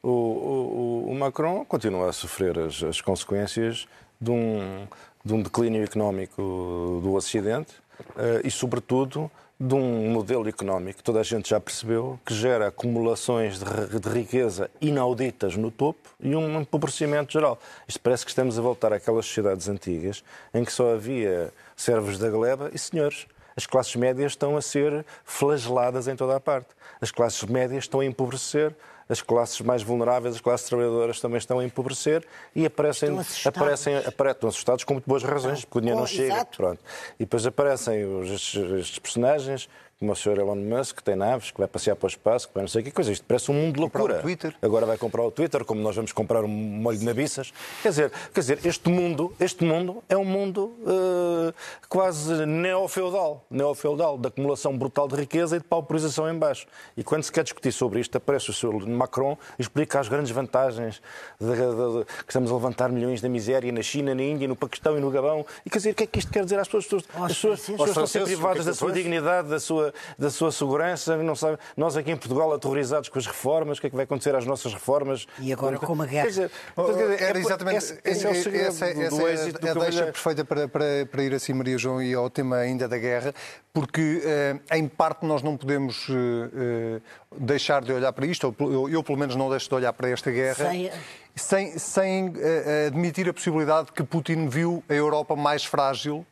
O, o- o Macron continua a sofrer as, as consequências de um, de um declínio económico do Ocidente eh, e, sobretudo, de um modelo económico que toda a gente já percebeu que gera acumulações de, de riqueza inauditas no topo e um empobrecimento geral. Isto parece que estamos a voltar àquelas sociedades antigas em que só havia servos da gleba e senhores. As classes médias estão a ser flageladas em toda a parte. As classes médias estão a empobrecer, as classes mais vulneráveis, as classes trabalhadoras também estão a empobrecer e aparecem, Estão assustados. aparecem, aparecem estão assustados com muito boas razões, porque o dinheiro não Oh, chega. exato. Pronto. E depois aparecem os- estes, personagens, o Sr. Elon Musk, que tem naves, que vai passear para o espaço, que vai não sei o que coisa. Isto parece um mundo de loucura. Twitter. Agora vai comprar o Twitter, como nós vamos comprar um molho de nabiças. Quer dizer, quer dizer este, mundo, este mundo é um mundo eh, quase neofeudal, neofeudal, de acumulação brutal de riqueza e de pauperização em baixo. E quando se quer discutir sobre isto, aparece o Sr. Macron e explica as grandes vantagens de, de- de- que estamos a levantar milhões da miséria na China, na Índia, no Paquistão e no Gabão. E quer dizer, o que é que isto quer dizer às pessoas? As pessoas, as pessoas, as pessoas estão a ser franceses, privadas é da sua dignidade, da sua, da sua segurança. Não sabe, nós aqui em Portugal aterrorizados com as reformas, o que é que vai acontecer às nossas reformas? E agora com uma guerra. Quer dizer, dizer, Era é- exatamente esse, esse é o segredo essa, do, essa do é êxito do a, a deixa perfeita para, para, para ir assim, Maria João, e ao tema ainda da guerra, porque eh, em parte nós não podemos eh, eh, deixar de olhar para isto, ou eu, eu, pelo menos não deixo de olhar para esta guerra. Sem- Sem, sem, eh, admitir a possibilidade de que Putin viu a Europa mais frágil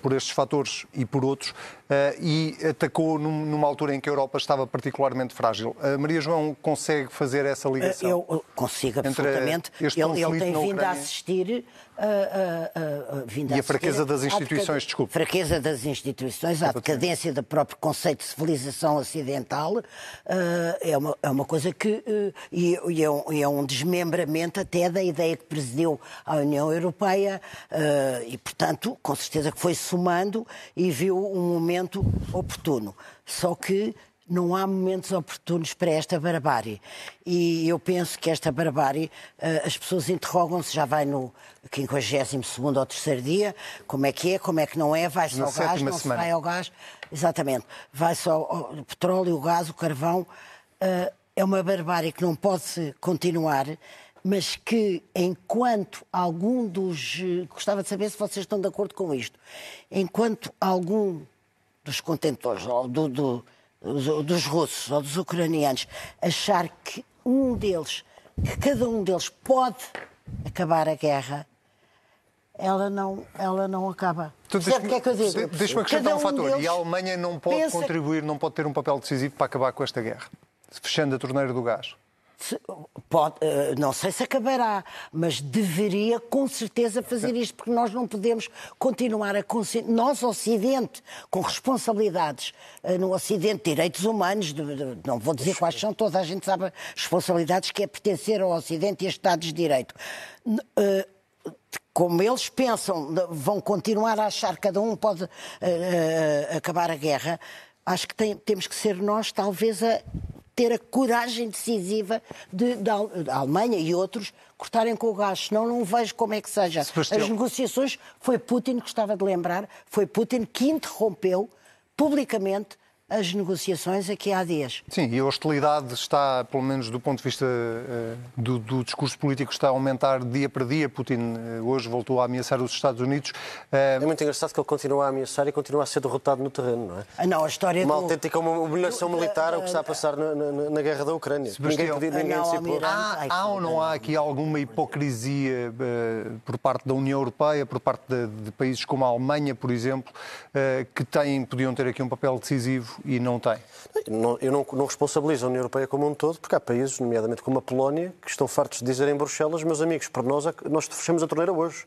por estes fatores e por outros, eh, e atacou num- numa altura em que a Europa estava particularmente frágil. A Maria João consegue fazer essa ligação? Eu consigo absolutamente. Ele, ele tem vindo a assistir. A- a- a- a- vindo E a fraqueza das instituições, desculpe. Fraqueza das instituições, à decadência do próprio conceito de civilização ocidental. eh, é, uma, é uma coisa que. eh, e, e é um, e é um desmembramento até da ideia que presidiu a União Europeia. eh, e, portanto, com certeza que foi somando e viu um momento oportuno. Só que não há momentos oportunos para esta barbárie. E eu penso que esta barbárie, eh, as pessoas interrogam-se, já vai no 52 ou terceiro dia, como é que é, como é que não é, vai-se ao gás, não se semana. vai ao gás. Exatamente. Vai-se ao, petróleo, o gás, o carvão. Eh, é uma barbárie que não pode continuar, mas que enquanto algum dos... Gostava de saber se vocês estão de acordo com isto. Enquanto algum dos contentores, ou do- do- dos, russos ou dos ucranianos, achar que um deles, que cada um deles pode acabar a guerra, ela não, ela não acaba. Tu Percebe o que é que eu digo? de- Deixa-me acrescentar Cada um fator. E a Alemanha não pode pensa- contribuir, não pode ter um papel decisivo para acabar com esta guerra, fechando a torneira do gás. Pode, eh, não sei se acabará, mas deveria com certeza fazer isto, porque nós não podemos continuar a nós Ocidente com responsabilidades eh, no Ocidente, direitos humanos, não vou dizer quais são, toda a gente sabe responsabilidades que é pertencer ao Ocidente e a Estados de Direito. Eh, como eles pensam, vão continuar a achar que cada um pode acabar a guerra, acho que tem- temos que ser nós, talvez, a ter a coragem decisiva de, da Al- da Alemanha e outros cortarem com o gás, senão não vejo como é que seja. Sebastião. As negociações foi Putin, gostava de lembrar, foi Putin que interrompeu publicamente as negociações aqui há dias. Sim, e a hostilidade está, pelo menos do ponto de vista uh, do, do, discurso político, está a aumentar dia para dia. Putin uh, hoje voltou a ameaçar os Estados Unidos. Uh... É muito engraçado que ele continua a ameaçar e continua a ser derrotado no terreno, não é? Ah, não, a história uma do... autêntica uma humilhação militar o que está a passar na, na, na guerra da Ucrânia. Sebastião, ninguém podia, ninguém não, antecipou. Há, há ou não há aqui alguma hipocrisia por parte da União Europeia, por parte de, de países como a Alemanha, por exemplo, que têm, podiam ter aqui um papel decisivo e não têm? eu não, não responsabilizo a União Europeia como um todo, porque há países, nomeadamente como a Polónia, que estão fartos de dizer em Bruxelas, meus amigos, para nós, nós fechamos a torneira hoje.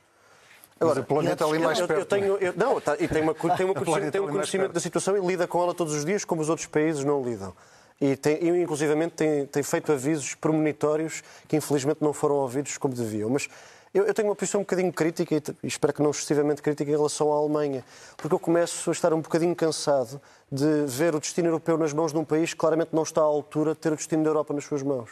Agora, Mas a Polónia está ali mais eu, perto. Eu tenho, eu, não, tá, e tem, uma, tem, uma, tem um conhecimento da situação e lida com ela todos os dias, como os outros países não lidam. E, tem, e inclusivamente, tem, tem feito avisos premonitórios que, infelizmente, não foram ouvidos como deviam. Mas eu, eu, tenho uma posição um bocadinho crítica e, espero que não excessivamente crítica em relação à Alemanha, porque eu começo a estar um bocadinho cansado de ver o destino europeu nas mãos de um país que claramente não está à altura de ter o destino da Europa nas suas mãos.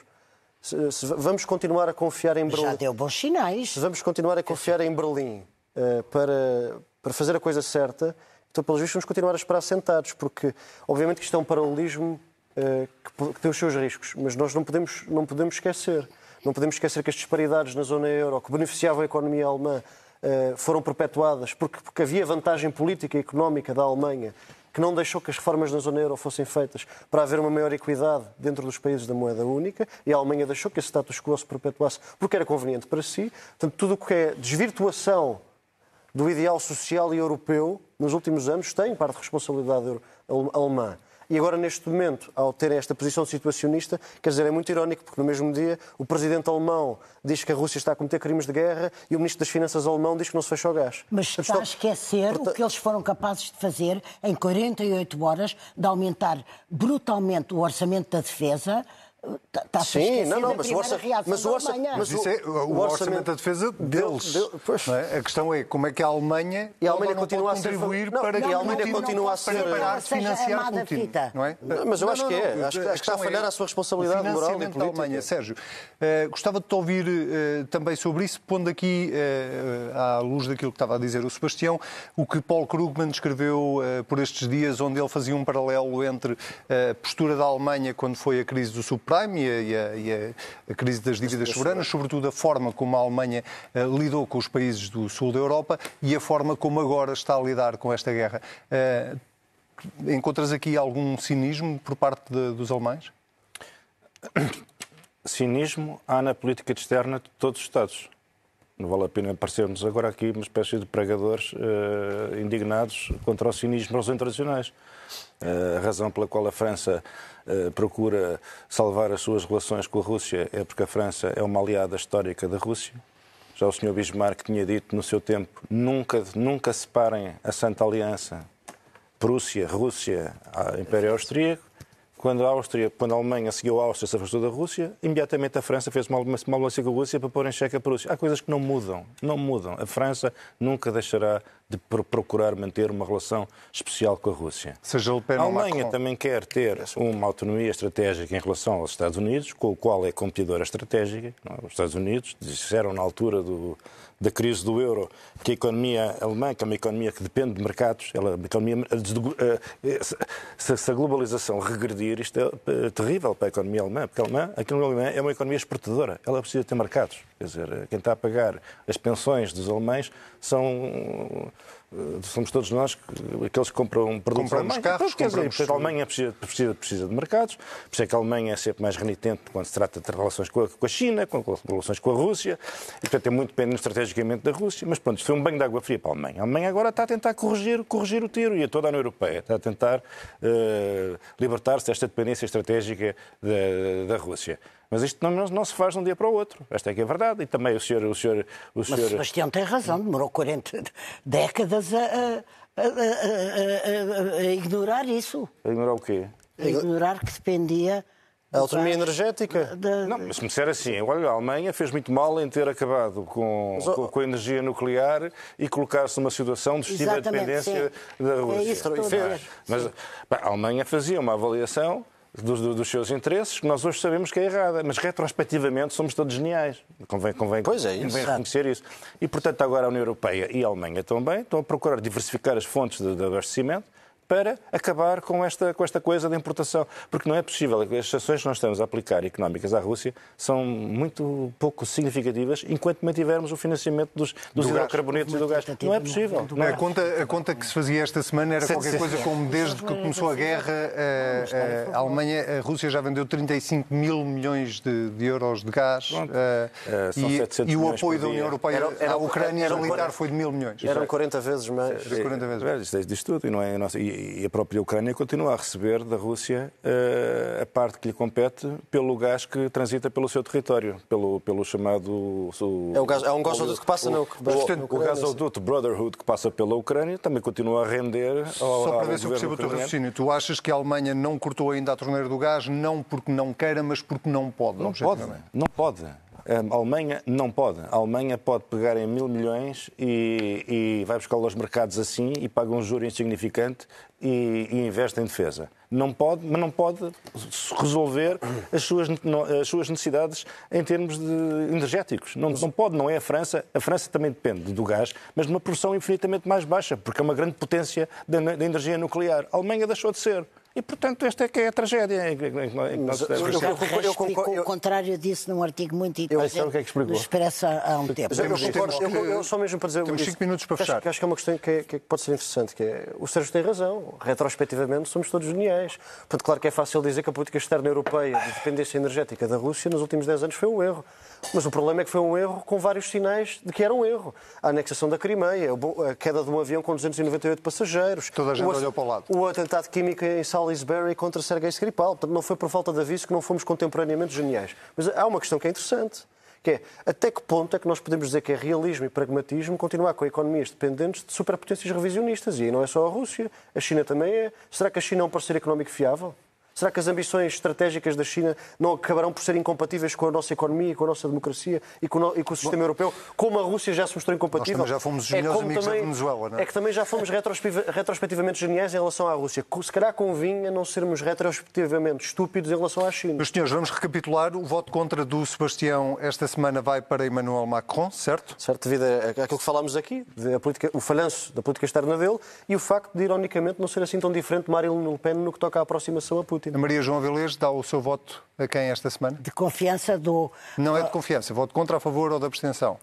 Se, se vamos continuar a confiar em Berlim. Já deu bons sinais. Se vamos continuar a confiar em Berlim uh, para, para fazer a coisa certa, então, pelos vistos, vamos continuar a esperar sentados, porque, obviamente, que isto é um paralelismo uh, que, que tem os seus riscos, mas nós não podemos, não podemos esquecer não podemos esquecer que as disparidades na zona euro, que beneficiavam a economia alemã, eh, foram perpetuadas porque, porque havia vantagem política e económica da Alemanha que não deixou que as reformas na zona euro fossem feitas para haver uma maior equidade dentro dos países da moeda única e a Alemanha deixou que esse status quo se perpetuasse porque era conveniente para si. Portanto, tudo o que é desvirtuação do ideal social e europeu nos últimos anos tem parte de responsabilidade alemã. E agora, neste momento, ao terem esta posição situacionista, quer dizer, é muito irónico, porque no mesmo dia o presidente alemão diz que a Rússia está a cometer crimes de guerra e o ministro das Finanças alemão diz que não se fecha o gás. Mas está a esquecer Porta... o que eles foram capazes de fazer em 48 horas, de aumentar brutalmente o orçamento da defesa Está Sim, não, não, mas o, orça, mas o, orça, mas isso é o, o orçamento, orçamento da defesa deles. De, de, é? A questão é como é que a Alemanha, e a Alemanha continua a contribuir não, para não, que a Alemanha continua a ser para financiar Putin, não é? Mas eu acho que é, acho, que está a falhar a sua responsabilidade moral e da Alemanha. Sérgio, uh, gostava de te ouvir uh, também sobre isso, pondo aqui uh, à luz daquilo que estava a dizer o Sebastião, o que Paul Krugman escreveu por estes dias, onde ele fazia um paralelo entre a postura da Alemanha quando foi a crise do subprime e a, e a, e a crise das dívidas soberanas, sobretudo a forma como a Alemanha uh, lidou com os países do sul da Europa e a forma como agora está a lidar com esta guerra. Uh, encontras aqui algum cinismo por parte de, dos alemães? Cinismo há na política externa de todos os Estados. Não vale a pena parecermos agora aqui uma espécie de pregadores uh, indignados contra o cinismo aos internacionais. Uh, a razão pela qual a França uh, procura salvar as suas relações com a Rússia é porque a França é uma aliada histórica da Rússia. Já o Sr. Bismarck tinha dito no seu tempo: nunca, nunca separem a Santa Aliança Prússia, Rússia, Império Austríaco quando a Áustria, quando a Alemanha seguiu a Áustria se afastou da Rússia, imediatamente a França fez uma, aliança com a Rússia para pôr em xeque a Prússia. Há coisas que não mudam, não mudam. A França nunca deixará de procurar manter uma relação especial com a Rússia. Seja a Alemanha também quer ter uma autonomia estratégica em relação aos Estados Unidos, com o qual é competidora estratégica. É? Os Estados Unidos disseram na altura do, da crise do euro que a economia alemã, que é uma economia que depende de mercados, ela, a economia, eh, eh, se a globalização regredir, isto é terrível para a economia alemã, porque a, alemã, a economia alemã é uma economia exportadora, ela precisa ter mercados. Quer dizer, quem está a pagar as pensões dos alemães são eh, somos todos nós aqueles que compram produtos compramos alemães. carros, quer dizer, a Alemanha precisa, precisa, precisa, de mercados, por isso é que a Alemanha é sempre mais renitente quando se trata de relações com a, com a China, com, com, relações com a Rússia, e portanto é muito dependente estrategicamente da Rússia, mas pronto, isto foi um banho de água fria para a Alemanha. A Alemanha agora está a tentar corrigir, corrigir o tiro, e a toda a União Europeia está a tentar uh, libertar-se desta dependência estratégica da, da Rússia. Mas isto não, não, se faz de um dia para o outro. Esta é que é a verdade. E também o senhor... O senhor, o senhor... Mas Sebastião tem razão. Demorou 40 décadas a, a, a, a ignorar isso. A ignorar o quê? A ignorar que dependia... A autonomia energética? Da... Não, mas se me disser assim, olha, a Alemanha fez muito mal em ter acabado com, mas, com, com, a energia nuclear e colocar-se numa situação de extrema dependência sim. da Rússia. É isso, mas, mas a Alemanha fazia uma avaliação dos, dos, seus interesses, que nós hoje sabemos que é errada, mas retrospectivamente somos todos geniais. Convém, convém, pois é, isso. convém reconhecer isso. E, portanto, agora a União Europeia e a Alemanha também estão a procurar diversificar as fontes de, de abastecimento para acabar com esta, com esta coisa da importação. Porque não é possível. As sanções que nós estamos a aplicar económicas à Rússia são muito pouco significativas enquanto mantivermos o financiamento dos, dos Do hidrocarbonetos e do gás. Não é possível. Não é. A conta, a conta que se fazia esta semana era qualquer coisa como desde que começou a guerra, a, a Alemanha, a Rússia já vendeu 35 mil milhões de, de euros de gás eh, Eh, são e, 700 e o apoio da. União Europeia Era- era- à Ucrânia era- militar foi de mil milhões. Eram 40 vezes mais. 40 vezes. É, isto diz tudo e, não é, a e- a própria Ucrânia continua a receber da Rússia eh, a parte que lhe compete pelo gás que transita pelo seu território, pelo, pelo chamado... o- É o gás- é um gasoduto que passa o, na- o, na o, Ucrânia, gasoduto Brotherhood que passa pela Ucrânia também continua a render ao, Só para ver se eu percebo o teu raciocínio. Tu achas que a Alemanha não cortou ainda a torneira do gás, não porque não queira, mas porque não pode? Não pode, não pode. A Alemanha não pode. A Alemanha pode pegar em mil milhões e, e vai buscar aos mercados assim e paga um juro insignificante e, e investe em defesa. Não pode, mas não pode resolver as suas, as suas necessidades em termos de energéticos. Não, não pode, não é a França. A França também depende do gás, mas numa produção infinitamente mais baixa, porque é uma grande potência da energia nuclear. A Alemanha deixou de ser. E, portanto, esta é que é a tragédia em que- em que nós- nós estamos. eu- eu- eu concordo- explicou eu- o contrário disso num artigo muito interessante o que é que explicou? Expresso há, há um tempo. Eu, eu concordo, eu, eu só mesmo para dizer temos isso, cinco minutos para acho- fechar. que Acho que é uma questão que, é- que pode ser interessante, que é, o Sérgio tem razão, retrospectivamente somos todos geniais. Portanto, claro que é fácil dizer que a política externa europeia de dependência energética da Rússia nos últimos 10 anos foi um erro. Mas o problema é que foi um erro com vários sinais de que era um erro. A anexação da Crimeia, a queda de um avião com 298 passageiros. Toda a gente o, olhou para o lado. O atentado químico em Salisbury contra Sergei Skripal. Portanto, não foi por falta de aviso que não fomos contemporaneamente geniais. Mas há uma questão que é interessante, que é até que ponto é que nós podemos dizer que é realismo e pragmatismo continuar com economias dependentes de superpotências revisionistas? E aí não é só a Rússia, a China também é. Será que a China é um parceiro económico fiável? Será que as ambições estratégicas da China não acabarão por ser incompatíveis com a nossa economia, com a nossa democracia e com o, e com o sistema europeu, como a Rússia já se mostrou incompatível? Nós também já fomos os melhores como amigos da Venezuela, não é? É que também já fomos retrospectiva- retrospectivamente geniais em relação à Rússia. Se calhar convinha não sermos retrospectivamente estúpidos em relação à China. Meus senhores, vamos recapitular. O voto contra do Sebastião esta semana vai para Emmanuel Macron, certo? Certo, devido àquilo que falámos aqui, política- o falhanço da política externa dele e o facto de, ironicamente, não ser assim tão diferente de Marine Le Pen no que toca à aproximação a Putin. A Maria João Avilés dá o seu voto a quem esta semana? De confiança do. Não é de confiança. Voto contra, a favor ou da abstenção?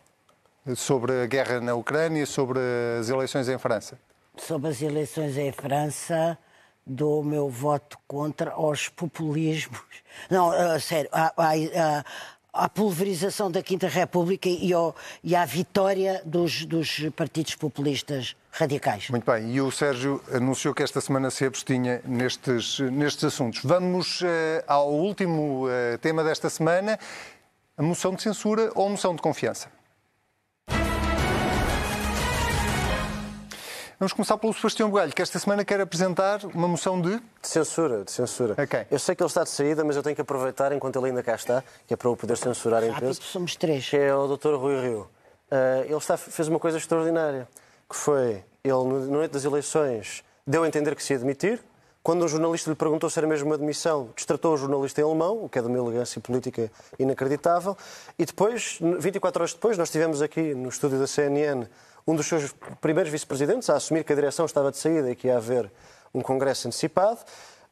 Sobre a guerra na Ucrânia, sobre as eleições em França. sobre as eleições em França, dou o meu voto contra aos populismos. Não, a sério, à, à- à- pulverização da Quinta República e, ao- e à vitória dos, dos partidos populistas radicais. Muito bem. E o Sérgio anunciou que esta semana se abstinha nestes, nestes assuntos. Vamos eh, ao último eh, tema desta semana: a moção de censura ou moção de confiança? Vamos começar pelo Sebastião Bugalho, que esta semana quer apresentar uma moção de. De censura, de censura. Ok. Eu sei que ele está de saída, mas eu tenho que aproveitar enquanto ele ainda cá está, que é para o poder censurar em peso. somos três. que é o Dr. Rui Rio. Ah, ele está- fez uma coisa extraordinária, que foi, ele, no noite das eleições, deu a entender que se ia demitir. Quando um jornalista lhe perguntou se era mesmo uma demissão, destratou o jornalista em alemão, o que é de uma elegância política inacreditável. E depois, 24 horas depois, nós tivemos aqui no estúdio da CNN um dos seus primeiros vice-presidentes a assumir que a direção estava de saída e que ia haver um congresso antecipado.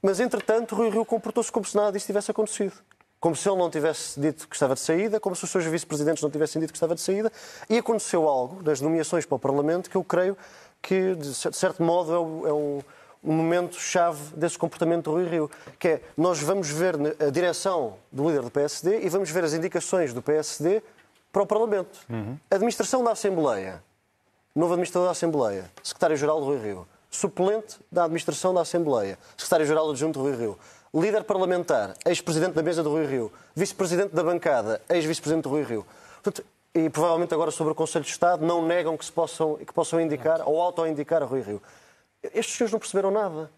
Mas, entretanto, Rui Rio comportou-se como se nada disso tivesse acontecido. Como se ele não tivesse dito que estava de saída, como se os seus vice-presidentes não tivessem dito que estava de saída. E aconteceu algo nas nomeações para o Parlamento que eu creio que, de cer- de certo modo, é é um, um momento-chave desse comportamento do Rui Rio. Que é, nós vamos ver a direção do líder do PSD e vamos ver as indicações do PSD para o Parlamento. A administração da Assembleia novo administrador da Assembleia, secretário-geral do Rui Rio, suplente da administração da Assembleia, secretário-geral adjunto do Rui Rio, líder parlamentar, ex-presidente da mesa do Rui Rio, vice-presidente da bancada, ex-vice-presidente do Rui Rio. Portanto, e provavelmente agora sobre o Conselho de Estado não negam que, se possam, que possam indicar ou auto-indicar a Rui Rio. Estes senhores não perceberam nada.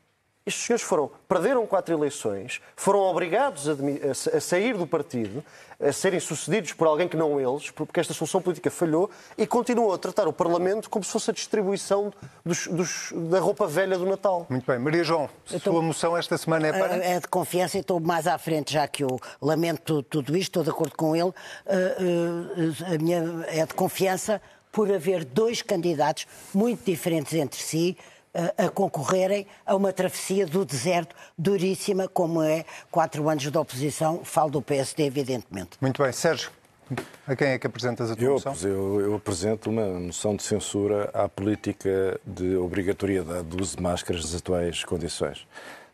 Estes senhores foram, perderam quatro eleições, foram obrigados a, a sa- a sair do partido, a serem sucedidos por alguém que não eles, porque esta solução política falhou, e continuam a tratar o Parlamento como se fosse a distribuição dos- dos- da roupa velha do Natal. Muito bem. Maria João, a sua moção esta semana é para. É de confiança e estou mais à frente, já que eu lamento tudo isto, estou de acordo com ele. Eh, eh, A minha é de confiança por haver dois candidatos muito diferentes entre si, a concorrerem a uma travessia do deserto duríssima, como é quatro anos de oposição, falo do PSD, evidentemente. Muito bem. Sérgio, a quem é que apresentas a tua Eu, moção? eu, eu apresento uma moção de censura à política de obrigatoriedade do uso de máscaras nas atuais condições.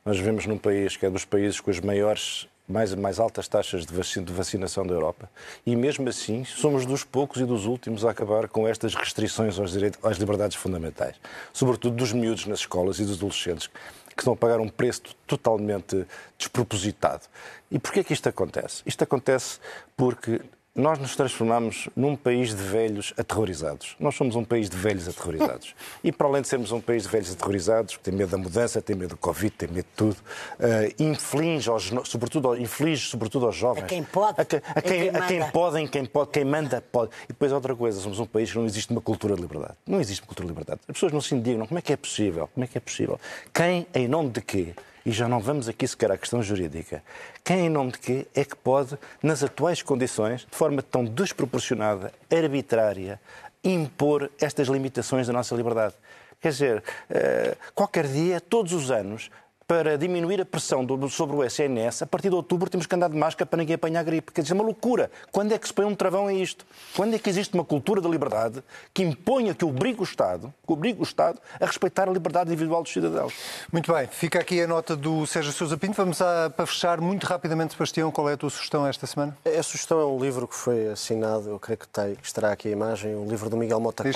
Nós vivemos num país que é dos países com as maiores, mais, mais altas taxas de vaci- de vacinação da Europa e, mesmo assim, somos dos poucos e dos últimos a acabar com estas restrições aos direitos, às liberdades fundamentais, sobretudo dos miúdos nas escolas e dos adolescentes que estão a pagar um preço totalmente despropositado. E porquê que isto acontece? Isto acontece porque nós nos transformamos num país de velhos aterrorizados. Nós somos um país de velhos aterrorizados. E para além de sermos um país de velhos aterrorizados, que tem medo da mudança, tem medo do Covid, tem medo de tudo, eh, inflige, aos, sobretudo, inflige sobretudo aos jovens. A quem pode, A, que- a a quem, quem a quem podem, quem pode, quem manda, pode. E depois outra coisa, somos um país que não existe uma cultura de liberdade. Não existe uma cultura de liberdade. As pessoas não se indignam. Como é que é possível? Como é que é possível? Quem, em nome de quê? E já não vamos aqui sequer à questão jurídica. Quem, em nome de quê, é que pode, nas atuais condições, de forma tão desproporcionada, arbitrária, impor estas limitações da nossa liberdade? Quer dizer, eh, qualquer dia, todos os anos, para diminuir a pressão do- sobre o SNS, a partir de outubro temos que andar de máscara para ninguém apanhar gripe. Quer dizer, é uma loucura. Quando é que se põe um travão a isto? Quando é que existe uma cultura da liberdade que imponha, que obrigue o Estado, que obrigue o Estado a respeitar a liberdade individual dos cidadãos? Muito bem, fica aqui a nota do Sérgio Sousa Pinto. Vamos a, para fechar muito rapidamente, Sebastião, qual é a tua sugestão esta semana? A sugestão é um livro que foi assinado, eu creio que tem- que estará aqui a imagem, um livro do Miguel Mota Aí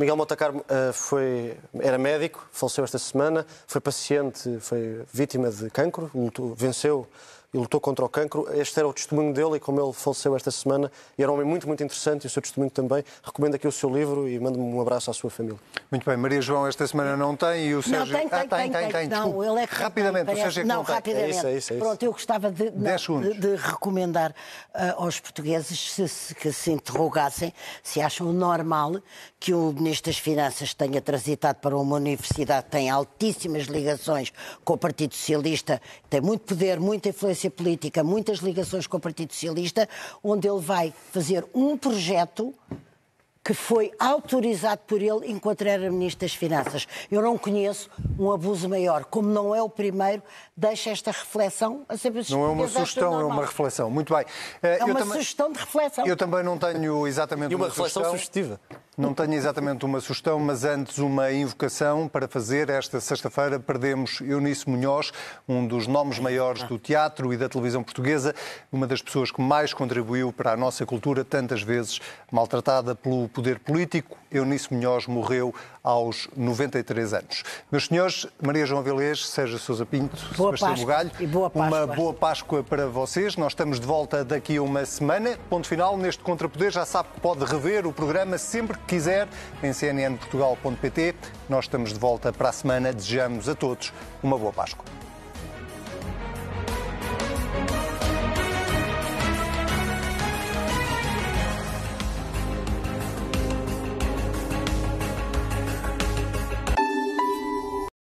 Miguel Mota Carmo eh, foi, era médico, faleceu esta semana, foi paciente, foi vítima de cancro, venceu e lutou contra o cancro. Este era o testemunho dele e como ele faleceu esta semana, e era um homem muito, muito interessante e o seu testemunho também. Recomendo aqui o seu livro e mando-me um abraço à sua família. Muito bem, Maria João esta semana não tem e o Sérgio... Não, tem, tem, ah, tem, tem, tem, Não, ele é que tem, Rapidamente, parece- o Sérgio é que não, não tem. rapidamente. É isso, é isso, é isso. Pronto, eu gostava de, não, de, de recomendar ah, aos portugueses se, se- que se interrogassem se acham normal que o Ministro das Finanças tenha transitado para uma universidade que tem altíssimas ligações com o Partido Socialista, tem muito poder, muita influência política, muitas ligações com o Partido Socialista, onde ele vai fazer um projeto que foi autorizado por ele enquanto era Ministro das Finanças. Eu não conheço um abuso maior. Como não é o primeiro, deixa esta reflexão a saber se os Não é uma acham sugestão, é uma reflexão. Muito bem. Eh, É eu uma também- sugestão de reflexão. Eu também não tenho exatamente E uma reflexão sugestão. sugestiva. Não tenho exatamente uma sugestão, mas antes uma invocação para fazer. Esta sexta-feira perdemos Eunice Munhoz, um dos nomes maiores do teatro e da televisão portuguesa, uma das pessoas que mais contribuiu para a nossa cultura, tantas vezes maltratada pelo poder político. Eunice Munhoz morreu aos 93 anos. Meus senhores, Maria João Vilés, Sérgio Sousa Pinto, Boa Sebastião Páscoa Bugalho, e boa uma Páscoa. boa Páscoa para vocês. Nós estamos de volta daqui a uma semana. Ponto final neste Contrapoder. Já sabe que pode rever o programa sempre que quiser em cnnportugal.pt. Nós estamos de volta para a semana. Desejamos a todos uma boa Páscoa.